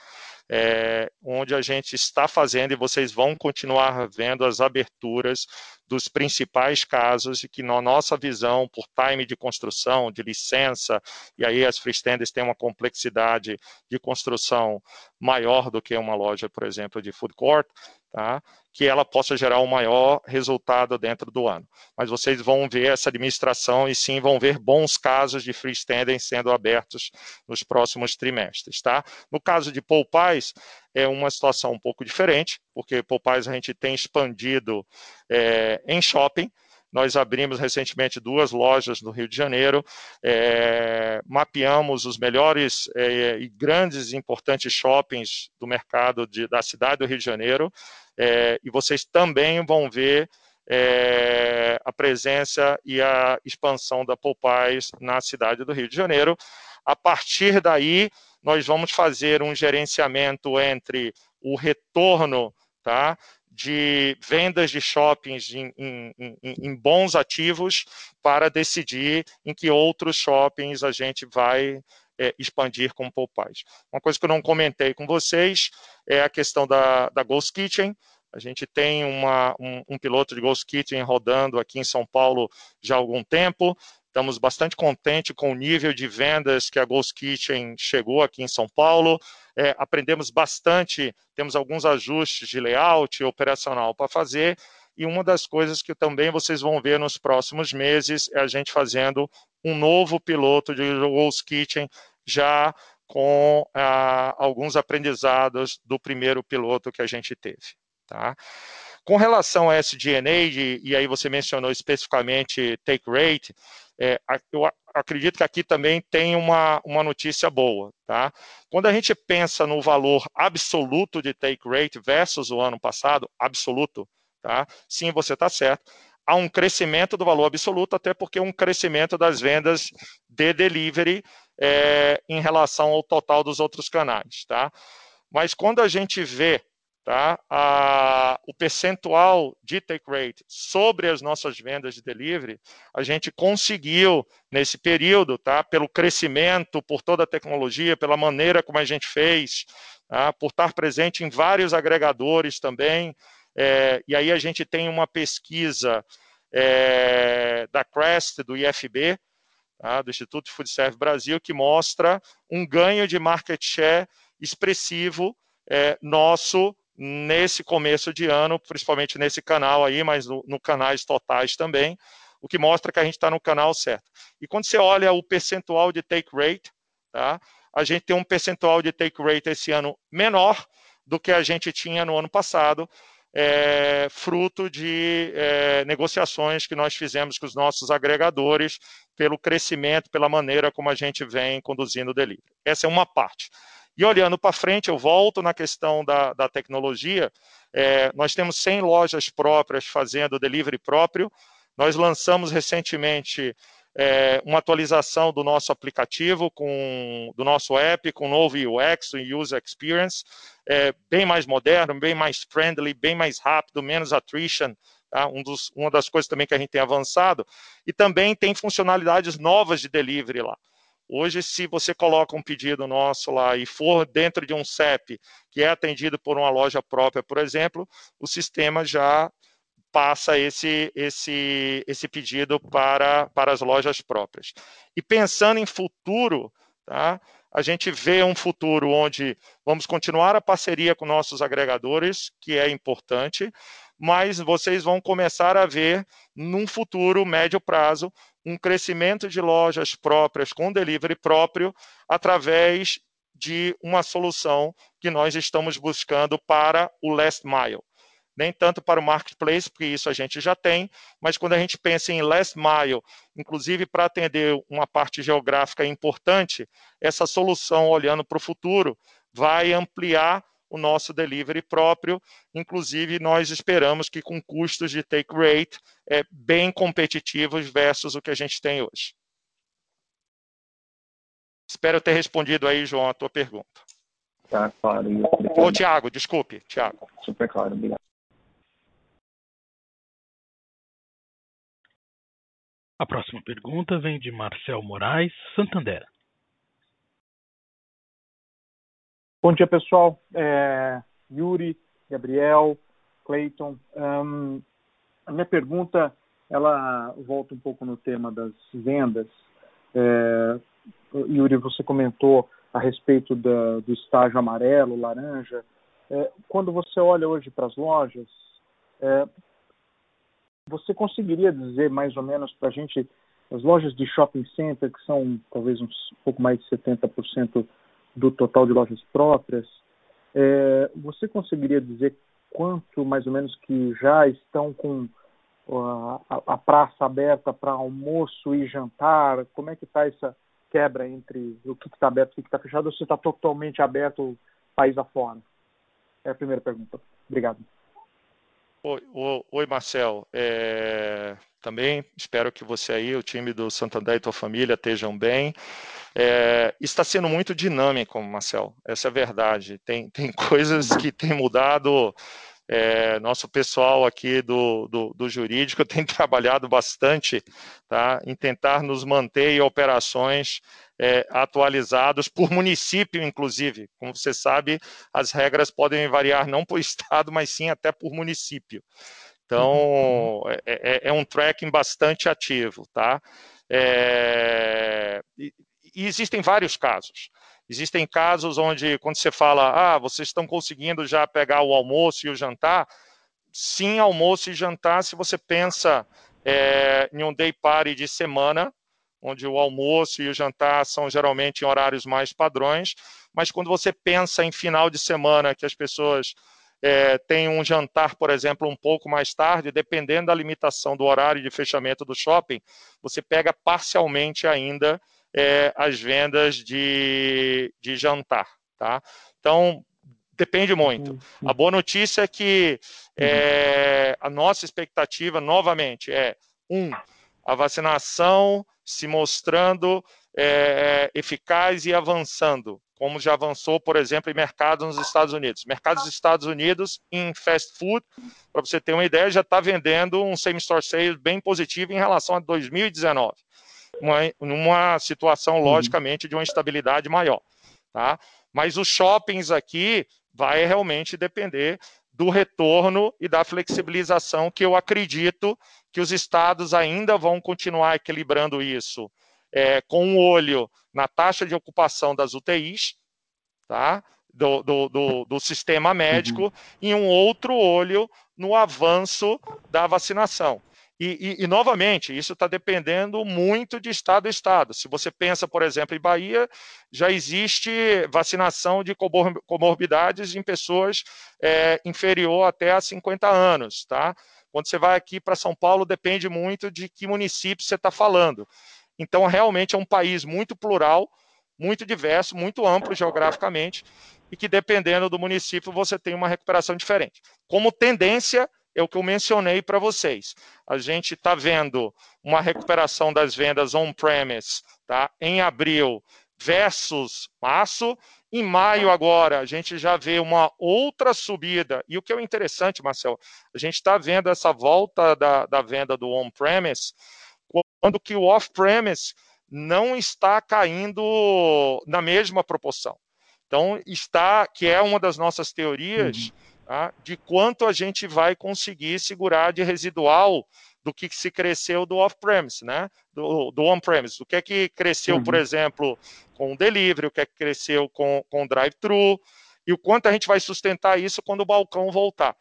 é, onde a gente está fazendo e vocês vão continuar vendo as aberturas dos principais casos e que na nossa visão, por time de construção, de licença, e aí as freestanders têm uma complexidade de construção maior do que uma loja, por exemplo, de food court, tá? que ela possa gerar o um maior resultado dentro do ano. Mas vocês vão ver essa administração e sim vão ver bons casos de freestanding sendo abertos nos próximos trimestres. Tá? No caso de Poupais, é uma situação um pouco diferente, porque Poupais a gente tem expandido é, em shopping, nós abrimos recentemente duas lojas no Rio de Janeiro, é, mapeamos os melhores é, e grandes e importantes shoppings do mercado de, da cidade do Rio de Janeiro, é, e vocês também vão ver é, a presença e a expansão da Popeyes na cidade do Rio de Janeiro. A partir daí, nós vamos fazer um gerenciamento entre o retorno tá, de vendas de shoppings em, em, em, em, bons ativos para decidir em que outros shoppings a gente vai é, expandir com Popeyes. Uma coisa que eu não comentei com vocês é a questão da, da Ghost Kitchen. A gente tem uma, um, um piloto de Ghost Kitchen rodando aqui em São Paulo já há algum tempo. Estamos bastante contentes com o nível de vendas que a Ghost Kitchen chegou aqui em São Paulo. É, aprendemos bastante, temos alguns ajustes de layout operacional para fazer. E uma das coisas que também vocês vão ver nos próximos meses é a gente fazendo um novo piloto de Ghost Kitchen já com ah, alguns aprendizados do primeiro piloto que a gente teve. Tá? Com relação a SG&A, e aí você mencionou especificamente take rate, é, eu acredito que aqui também tem uma, uma notícia boa. Tá? Quando a gente pensa no valor absoluto de take rate versus o ano passado, absoluto, tá? sim, você está certo, há um crescimento do valor absoluto, até porque um crescimento das vendas de delivery é, em relação ao total dos outros canais. Tá? Mas quando a gente vê tá? A, o percentual de take rate sobre as nossas vendas de delivery, a gente conseguiu nesse período, tá? Pelo crescimento, por toda a tecnologia, pela maneira como a gente fez, tá? por estar presente em vários agregadores também. É, e aí a gente tem uma pesquisa é, da Crest, do IFB, tá? do Instituto Food Service Brasil, que mostra um ganho de market share expressivo é, nosso nesse começo de ano, principalmente nesse canal aí, mas no, no canais totais também, o que mostra que a gente está no canal certo. E quando você olha o percentual de take rate, tá, a gente tem um percentual de take rate esse ano menor do que a gente tinha no ano passado, é, fruto de é, negociações que nós fizemos com os nossos agregadores pelo crescimento, pela maneira como a gente vem conduzindo o delivery. Essa é uma parte. E olhando para frente, eu volto na questão da, da tecnologia. É, nós temos 100 lojas próprias fazendo delivery próprio. Nós lançamos recentemente é, uma atualização do nosso aplicativo, com, do nosso app, com novo UX, o User Experience, é, bem mais moderno, bem mais friendly, bem mais rápido, menos attrition. Tá? Um dos, uma das coisas também que a gente tem avançado. E também tem funcionalidades novas de delivery lá. Hoje, se você coloca um pedido nosso lá e for dentro de um CEP que é atendido por uma loja própria, por exemplo, o sistema já passa esse, esse, esse pedido para, para as lojas próprias. E pensando em futuro, tá, a gente vê um futuro onde vamos continuar a parceria com nossos agregadores, que é importante, mas vocês vão começar a ver, num futuro médio prazo, um crescimento de lojas próprias com delivery próprio através de uma solução que nós estamos buscando para o last mile. Nem tanto para o marketplace, porque isso a gente já tem, mas quando a gente pensa em last mile, inclusive para atender uma parte geográfica importante, essa solução, olhando para o futuro, vai ampliar o nosso delivery próprio. Inclusive, nós esperamos que com custos de take rate é, bem competitivos versus o que a gente tem hoje. Espero ter respondido aí, João, a tua pergunta. Tá, claro. Ô, Tiago, desculpe, Tiago. Super claro, obrigado. A próxima pergunta vem de Marcel Moraes, Santander. Bom dia, pessoal. É, Yuri, Gabriel, Clayton. Um, a minha pergunta, ela volta um pouco no tema das vendas. É, Yuri, você comentou a respeito da, do estágio amarelo, laranja. É, quando você olha hoje para as lojas, é, você conseguiria dizer mais ou menos para a gente as lojas de shopping center, que são talvez um pouco mais de 70% do total de lojas próprias, é, você conseguiria dizer quanto mais ou menos que já estão com a, a praça aberta para almoço e jantar? Como é que está essa quebra entre o que está aberto e o que está fechado? Ou se está totalmente aberto país afora? É a primeira pergunta. Obrigado. Oi, oi Marcel. É, também espero que você aí, o time do Santander e tua família estejam bem. É, está sendo muito dinâmico, Marcel. Essa é a verdade. Tem, [LAUGHS] tem coisas que têm mudado é, nosso pessoal aqui do, do, do, jurídico tem [LAUGHS] trabalhado bastante tá, em tentar nos manter em operações é, atualizados por município, inclusive. Como você sabe, as regras podem variar não por [LAUGHS] estado, mas sim até por município. Então, é, é, é um tracking bastante ativo, tá? É, e, existem vários casos. Existem casos onde, quando você fala, ah, vocês estão conseguindo já pegar o almoço e o jantar, sim, almoço e jantar, se você pensa é, em um day party de semana, onde o almoço e o jantar são geralmente em horários mais padrões, mas quando você pensa em final de semana, que as pessoas é, têm um jantar, por exemplo, um pouco mais tarde, dependendo da limitação do horário de fechamento do shopping, você pega parcialmente ainda é, as vendas de, de jantar, tá? Então, depende muito. A boa notícia é que é, a nossa expectativa, novamente, é, um, a vacinação se mostrando é, eficaz e avançando, como já avançou, por exemplo, em mercados nos Estados Unidos. Mercados dos Estados Unidos em fast food, para você ter uma ideia, já está vendendo um same-store sales bem positivo em relação a 2019 uma, numa situação, uhum. logicamente, de uma estabilidade maior. Tá? Mas os shoppings aqui vai realmente depender do retorno e da flexibilização que eu acredito que os estados ainda vão continuar equilibrando isso é, com um olho na taxa de ocupação das UTIs, tá? do, do, do, do sistema médico, uhum. e um outro olho no avanço da vacinação. E, e, e, novamente, isso está dependendo muito de estado a estado. Se você pensa, por exemplo, em Bahia, já existe vacinação de comorbidades em pessoas é, inferior até a 50 anos, tá? Quando você vai aqui para São Paulo, depende muito de que município você está falando. Então, realmente é um país muito plural, muito diverso, muito amplo geograficamente, e que dependendo do município você tem uma recuperação diferente. Como tendência, é o que eu mencionei para vocês. A gente está vendo uma recuperação das vendas on-premise tá? em abril versus março. Em maio, agora, a gente já vê uma outra subida. E o que é interessante, Marcel, a gente está vendo essa volta da, da venda do on-premise, quando que o off-premise não está caindo na mesma proporção. Então, está, que é uma das nossas teorias, uhum tá? de quanto a gente vai conseguir segurar de residual do que se cresceu do off-premise, né? do, do on-premise. O que é que cresceu, uhum. por exemplo, com o delivery, o que é que cresceu com, com o drive-thru, e o quanto a gente vai sustentar isso quando o balcão voltar.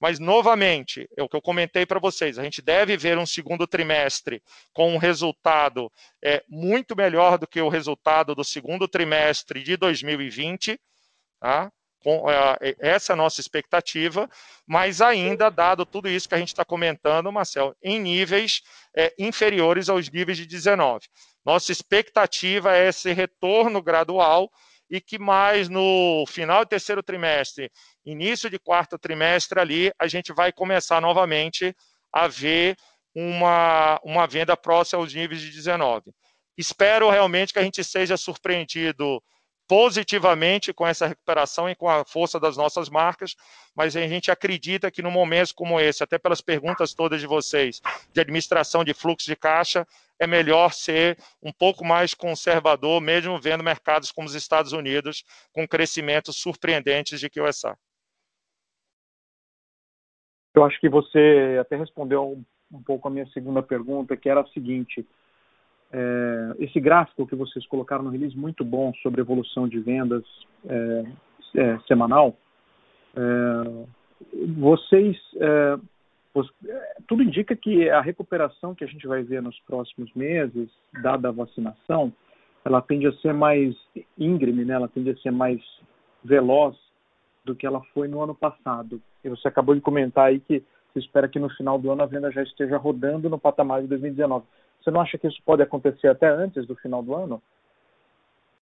Mas, novamente, é o que eu comentei para vocês, a gente deve ver um segundo trimestre com um resultado é, muito melhor do que o resultado do segundo trimestre de 2020, tá? Com, é, essa é a nossa expectativa, mas ainda, dado tudo isso que a gente está comentando, Marcel, em níveis é, inferiores aos níveis de 19. Nossa expectativa é esse retorno gradual e que mais no final do terceiro trimestre, início de quarto trimestre ali, a gente vai começar novamente a ver uma, uma venda próxima aos níveis de 19. Espero realmente que a gente seja surpreendido positivamente com essa recuperação e com a força das nossas marcas, mas a gente acredita que num momento como esse, até pelas perguntas todas de vocês, de administração de fluxo de caixa, é melhor ser um pouco mais conservador, mesmo vendo mercados como os Estados Unidos com crescimentos surpreendentes de QSA. Eu acho que você até respondeu um pouco a minha segunda pergunta, que era a seguinte: é, esse gráfico que vocês colocaram no release, muito bom sobre evolução de vendas é, é, semanal. É, vocês, é, é, tudo indica que a recuperação que a gente vai ver nos próximos meses, dada a vacinação, ela tende a ser mais íngreme, né? ela tende a ser mais veloz do que ela foi no ano passado. E você acabou de comentar aí que você espera que no final do ano a venda já esteja rodando no patamar de 2019. Você não acha que isso pode acontecer até antes do final do ano?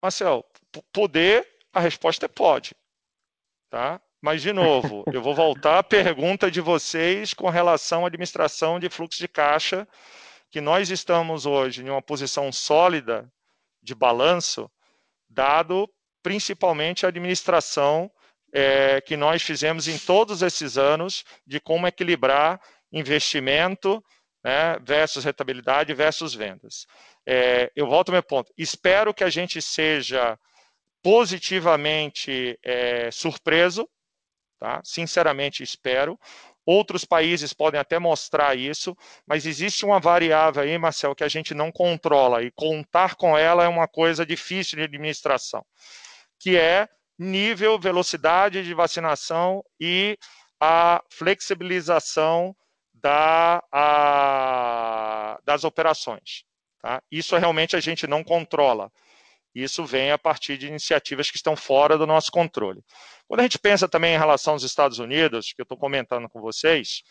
Marcel, poder, a resposta é pode. Tá? Mas, de novo, eu vou voltar à pergunta de vocês com relação à administração de fluxo de caixa, que nós estamos hoje em uma posição sólida de balanço, dado principalmente a administração é, que nós fizemos em todos esses anos de como equilibrar investimento né, versus rentabilidade versus vendas. É, eu volto ao meu ponto. Espero que a gente seja positivamente é, surpreso Tá? Sinceramente, espero. Outros países podem até mostrar isso, mas existe uma variável aí, Marcel, que a gente não controla, e contar com ela é uma coisa difícil de administração, que é nível, velocidade de vacinação e a flexibilização da, a, das operações. Tá? Isso realmente a gente não controla. Isso vem a partir de iniciativas que estão fora do nosso controle. Quando a gente pensa também em relação aos Estados Unidos, que eu estou comentando com vocês,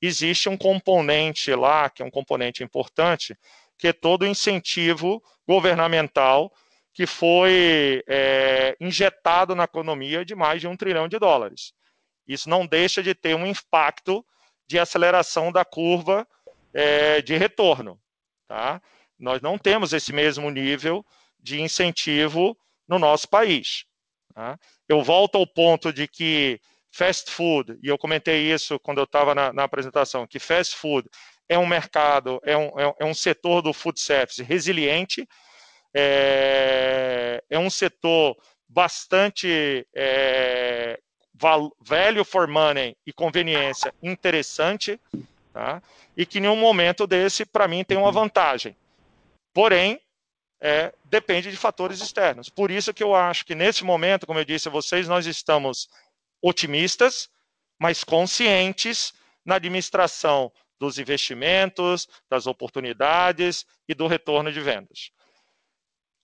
existe um componente lá, que é um componente importante, que é todo o incentivo governamental que foi é, injetado na economia de mais de um trilhão de dólares. Isso não deixa de ter um impacto de aceleração da curva é, de retorno. Tá? Nós não temos esse mesmo nível de incentivo no nosso país. Tá? Eu volto ao ponto de que fast food, e eu comentei isso quando eu estava na, na, apresentação, que fast food é um mercado, é um, é um é setor do food service resiliente, é, é um setor bastante é, velho for money e conveniência interessante, tá? e que em um momento desse, para mim, tem uma vantagem. Porém, é, depende de fatores externos. Por isso que eu acho que nesse momento, como eu disse a vocês, nós estamos otimistas, mas conscientes na administração dos investimentos, das oportunidades e do retorno de vendas.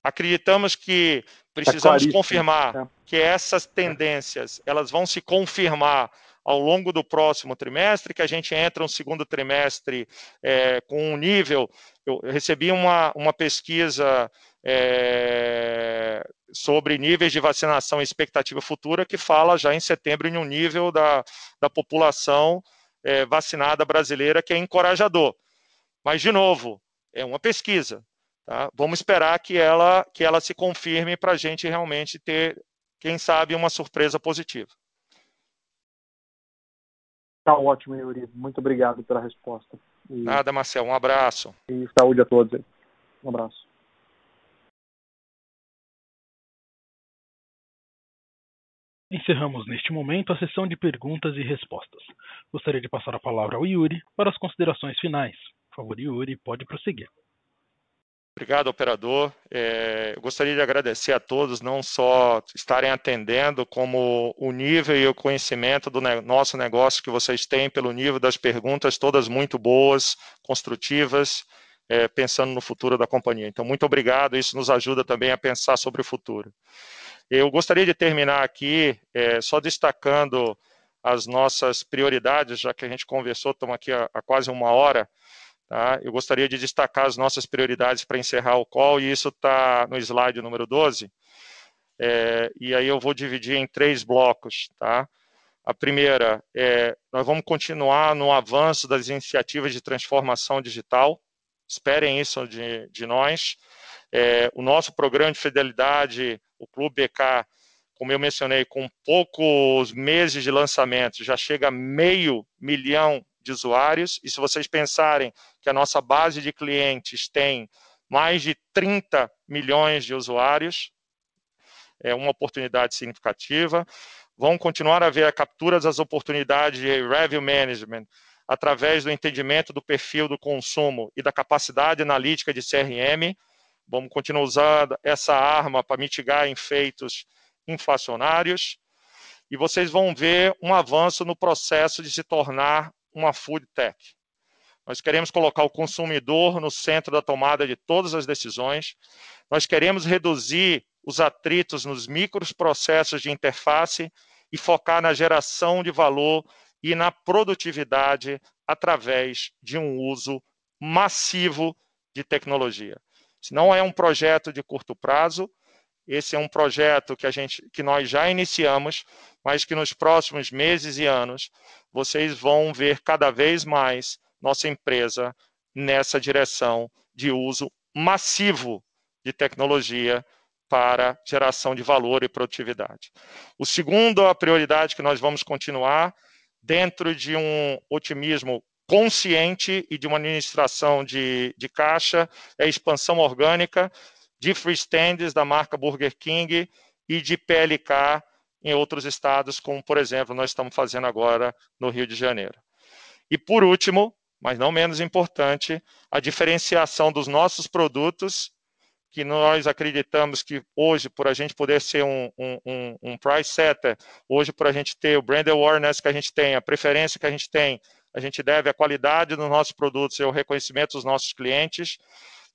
Acreditamos que precisamos é confirmar é. que essas tendências elas vão se confirmar ao longo do próximo trimestre, que a gente entra no segundo trimestre é, com um nível. Eu recebi uma, uma pesquisa é, sobre níveis de vacinação e expectativa futura, que fala já em setembro em um nível da, da população é, vacinada brasileira que é encorajador. Mas, de novo, é uma pesquisa. Tá? Vamos esperar que ela, que ela se confirme para a gente realmente ter, quem sabe, uma surpresa positiva. Tá ótimo, Yuri. Muito obrigado pela resposta. E... Nada, Marcel. Um abraço. E saúde a todos. Um abraço. Encerramos neste momento a sessão de perguntas e respostas. Gostaria de passar a palavra ao Yuri para as considerações finais. Por favor, Yuri, pode prosseguir. Obrigado, operador. É, eu gostaria de agradecer a todos, não só estarem atendendo, como o nível e o conhecimento do ne nosso negócio que vocês têm, pelo nível das perguntas, todas muito boas, construtivas, é, pensando no futuro da companhia. Então, muito obrigado, isso nos ajuda também a pensar sobre o futuro. Eu gostaria de terminar aqui é, só destacando as nossas prioridades, já que a gente conversou, estamos aqui há, há quase uma hora. Tá? Eu gostaria de destacar as nossas prioridades para encerrar o call, e isso está no slide número 12. É, e aí eu vou dividir em três blocos. Tá? A primeira é, nós vamos continuar no avanço das iniciativas de transformação digital. Esperem isso de, de nós. É, o nosso programa de fidelidade, o Clube BK, como eu mencionei, com poucos meses de lançamento, já chega a meio milhão de usuários. E se vocês pensarem que a nossa base de clientes tem mais de 30 milhões de usuários, é uma oportunidade significativa. Vão continuar a ver a captura das oportunidades de revenue management através do entendimento do perfil do consumo e da capacidade analítica de CRM. Vamos continuar usando essa arma para mitigar efeitos inflacionários. E vocês vão ver um avanço no processo de se tornar uma food tech. Nós queremos colocar o consumidor no centro da tomada de todas as decisões. Nós queremos reduzir os atritos nos microprocessos de interface e focar na geração de valor e na produtividade através de um uso massivo de tecnologia. Se não é um projeto de curto prazo, esse é um projeto que, a gente, que nós já iniciamos, mas que nos próximos meses e anos vocês vão ver cada vez mais nossa empresa nessa direção de uso massivo de tecnologia para geração de valor e produtividade. O segundo, a prioridade que nós vamos continuar dentro de um otimismo consciente e de uma administração de, de caixa, é a expansão orgânica de freestands da marca Burger King e de PLK em outros estados, como, por exemplo, nós estamos fazendo agora no Rio de Janeiro. E, por último, mas não menos importante, a diferenciação dos nossos produtos que nós acreditamos que hoje, por a gente poder ser um, um, um, price setter, hoje, por a gente ter o brand awareness que a gente tem, a preferência que a gente tem, a gente deve a qualidade dos nossos produtos e o reconhecimento dos nossos clientes.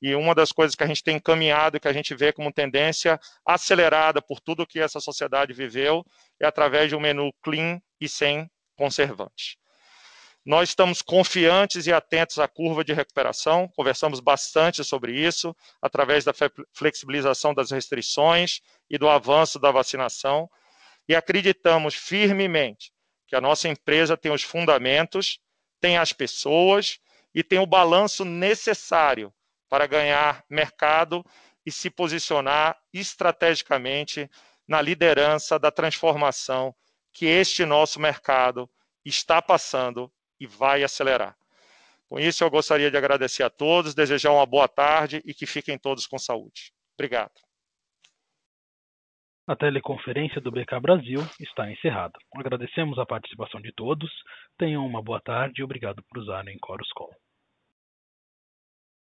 E uma das coisas que a gente tem encaminhado, que a gente vê como tendência acelerada por tudo que essa sociedade viveu, é através de um menu clean e sem conservantes. Nós estamos confiantes e atentos à curva de recuperação, conversamos bastante sobre isso, através da flexibilização das restrições e do avanço da vacinação, e acreditamos firmemente que a nossa empresa tem os fundamentos, tem as pessoas e tem o balanço necessário para ganhar mercado e se posicionar estrategicamente na liderança da transformação que este nosso mercado está passando e vai acelerar. Com isso, eu gostaria de agradecer a todos, desejar uma boa tarde e que fiquem todos com saúde. Obrigado. A teleconferência do BK Brasil está encerrada. Agradecemos a participação de todos. Tenham uma boa tarde e obrigado por usarem Chorus Call.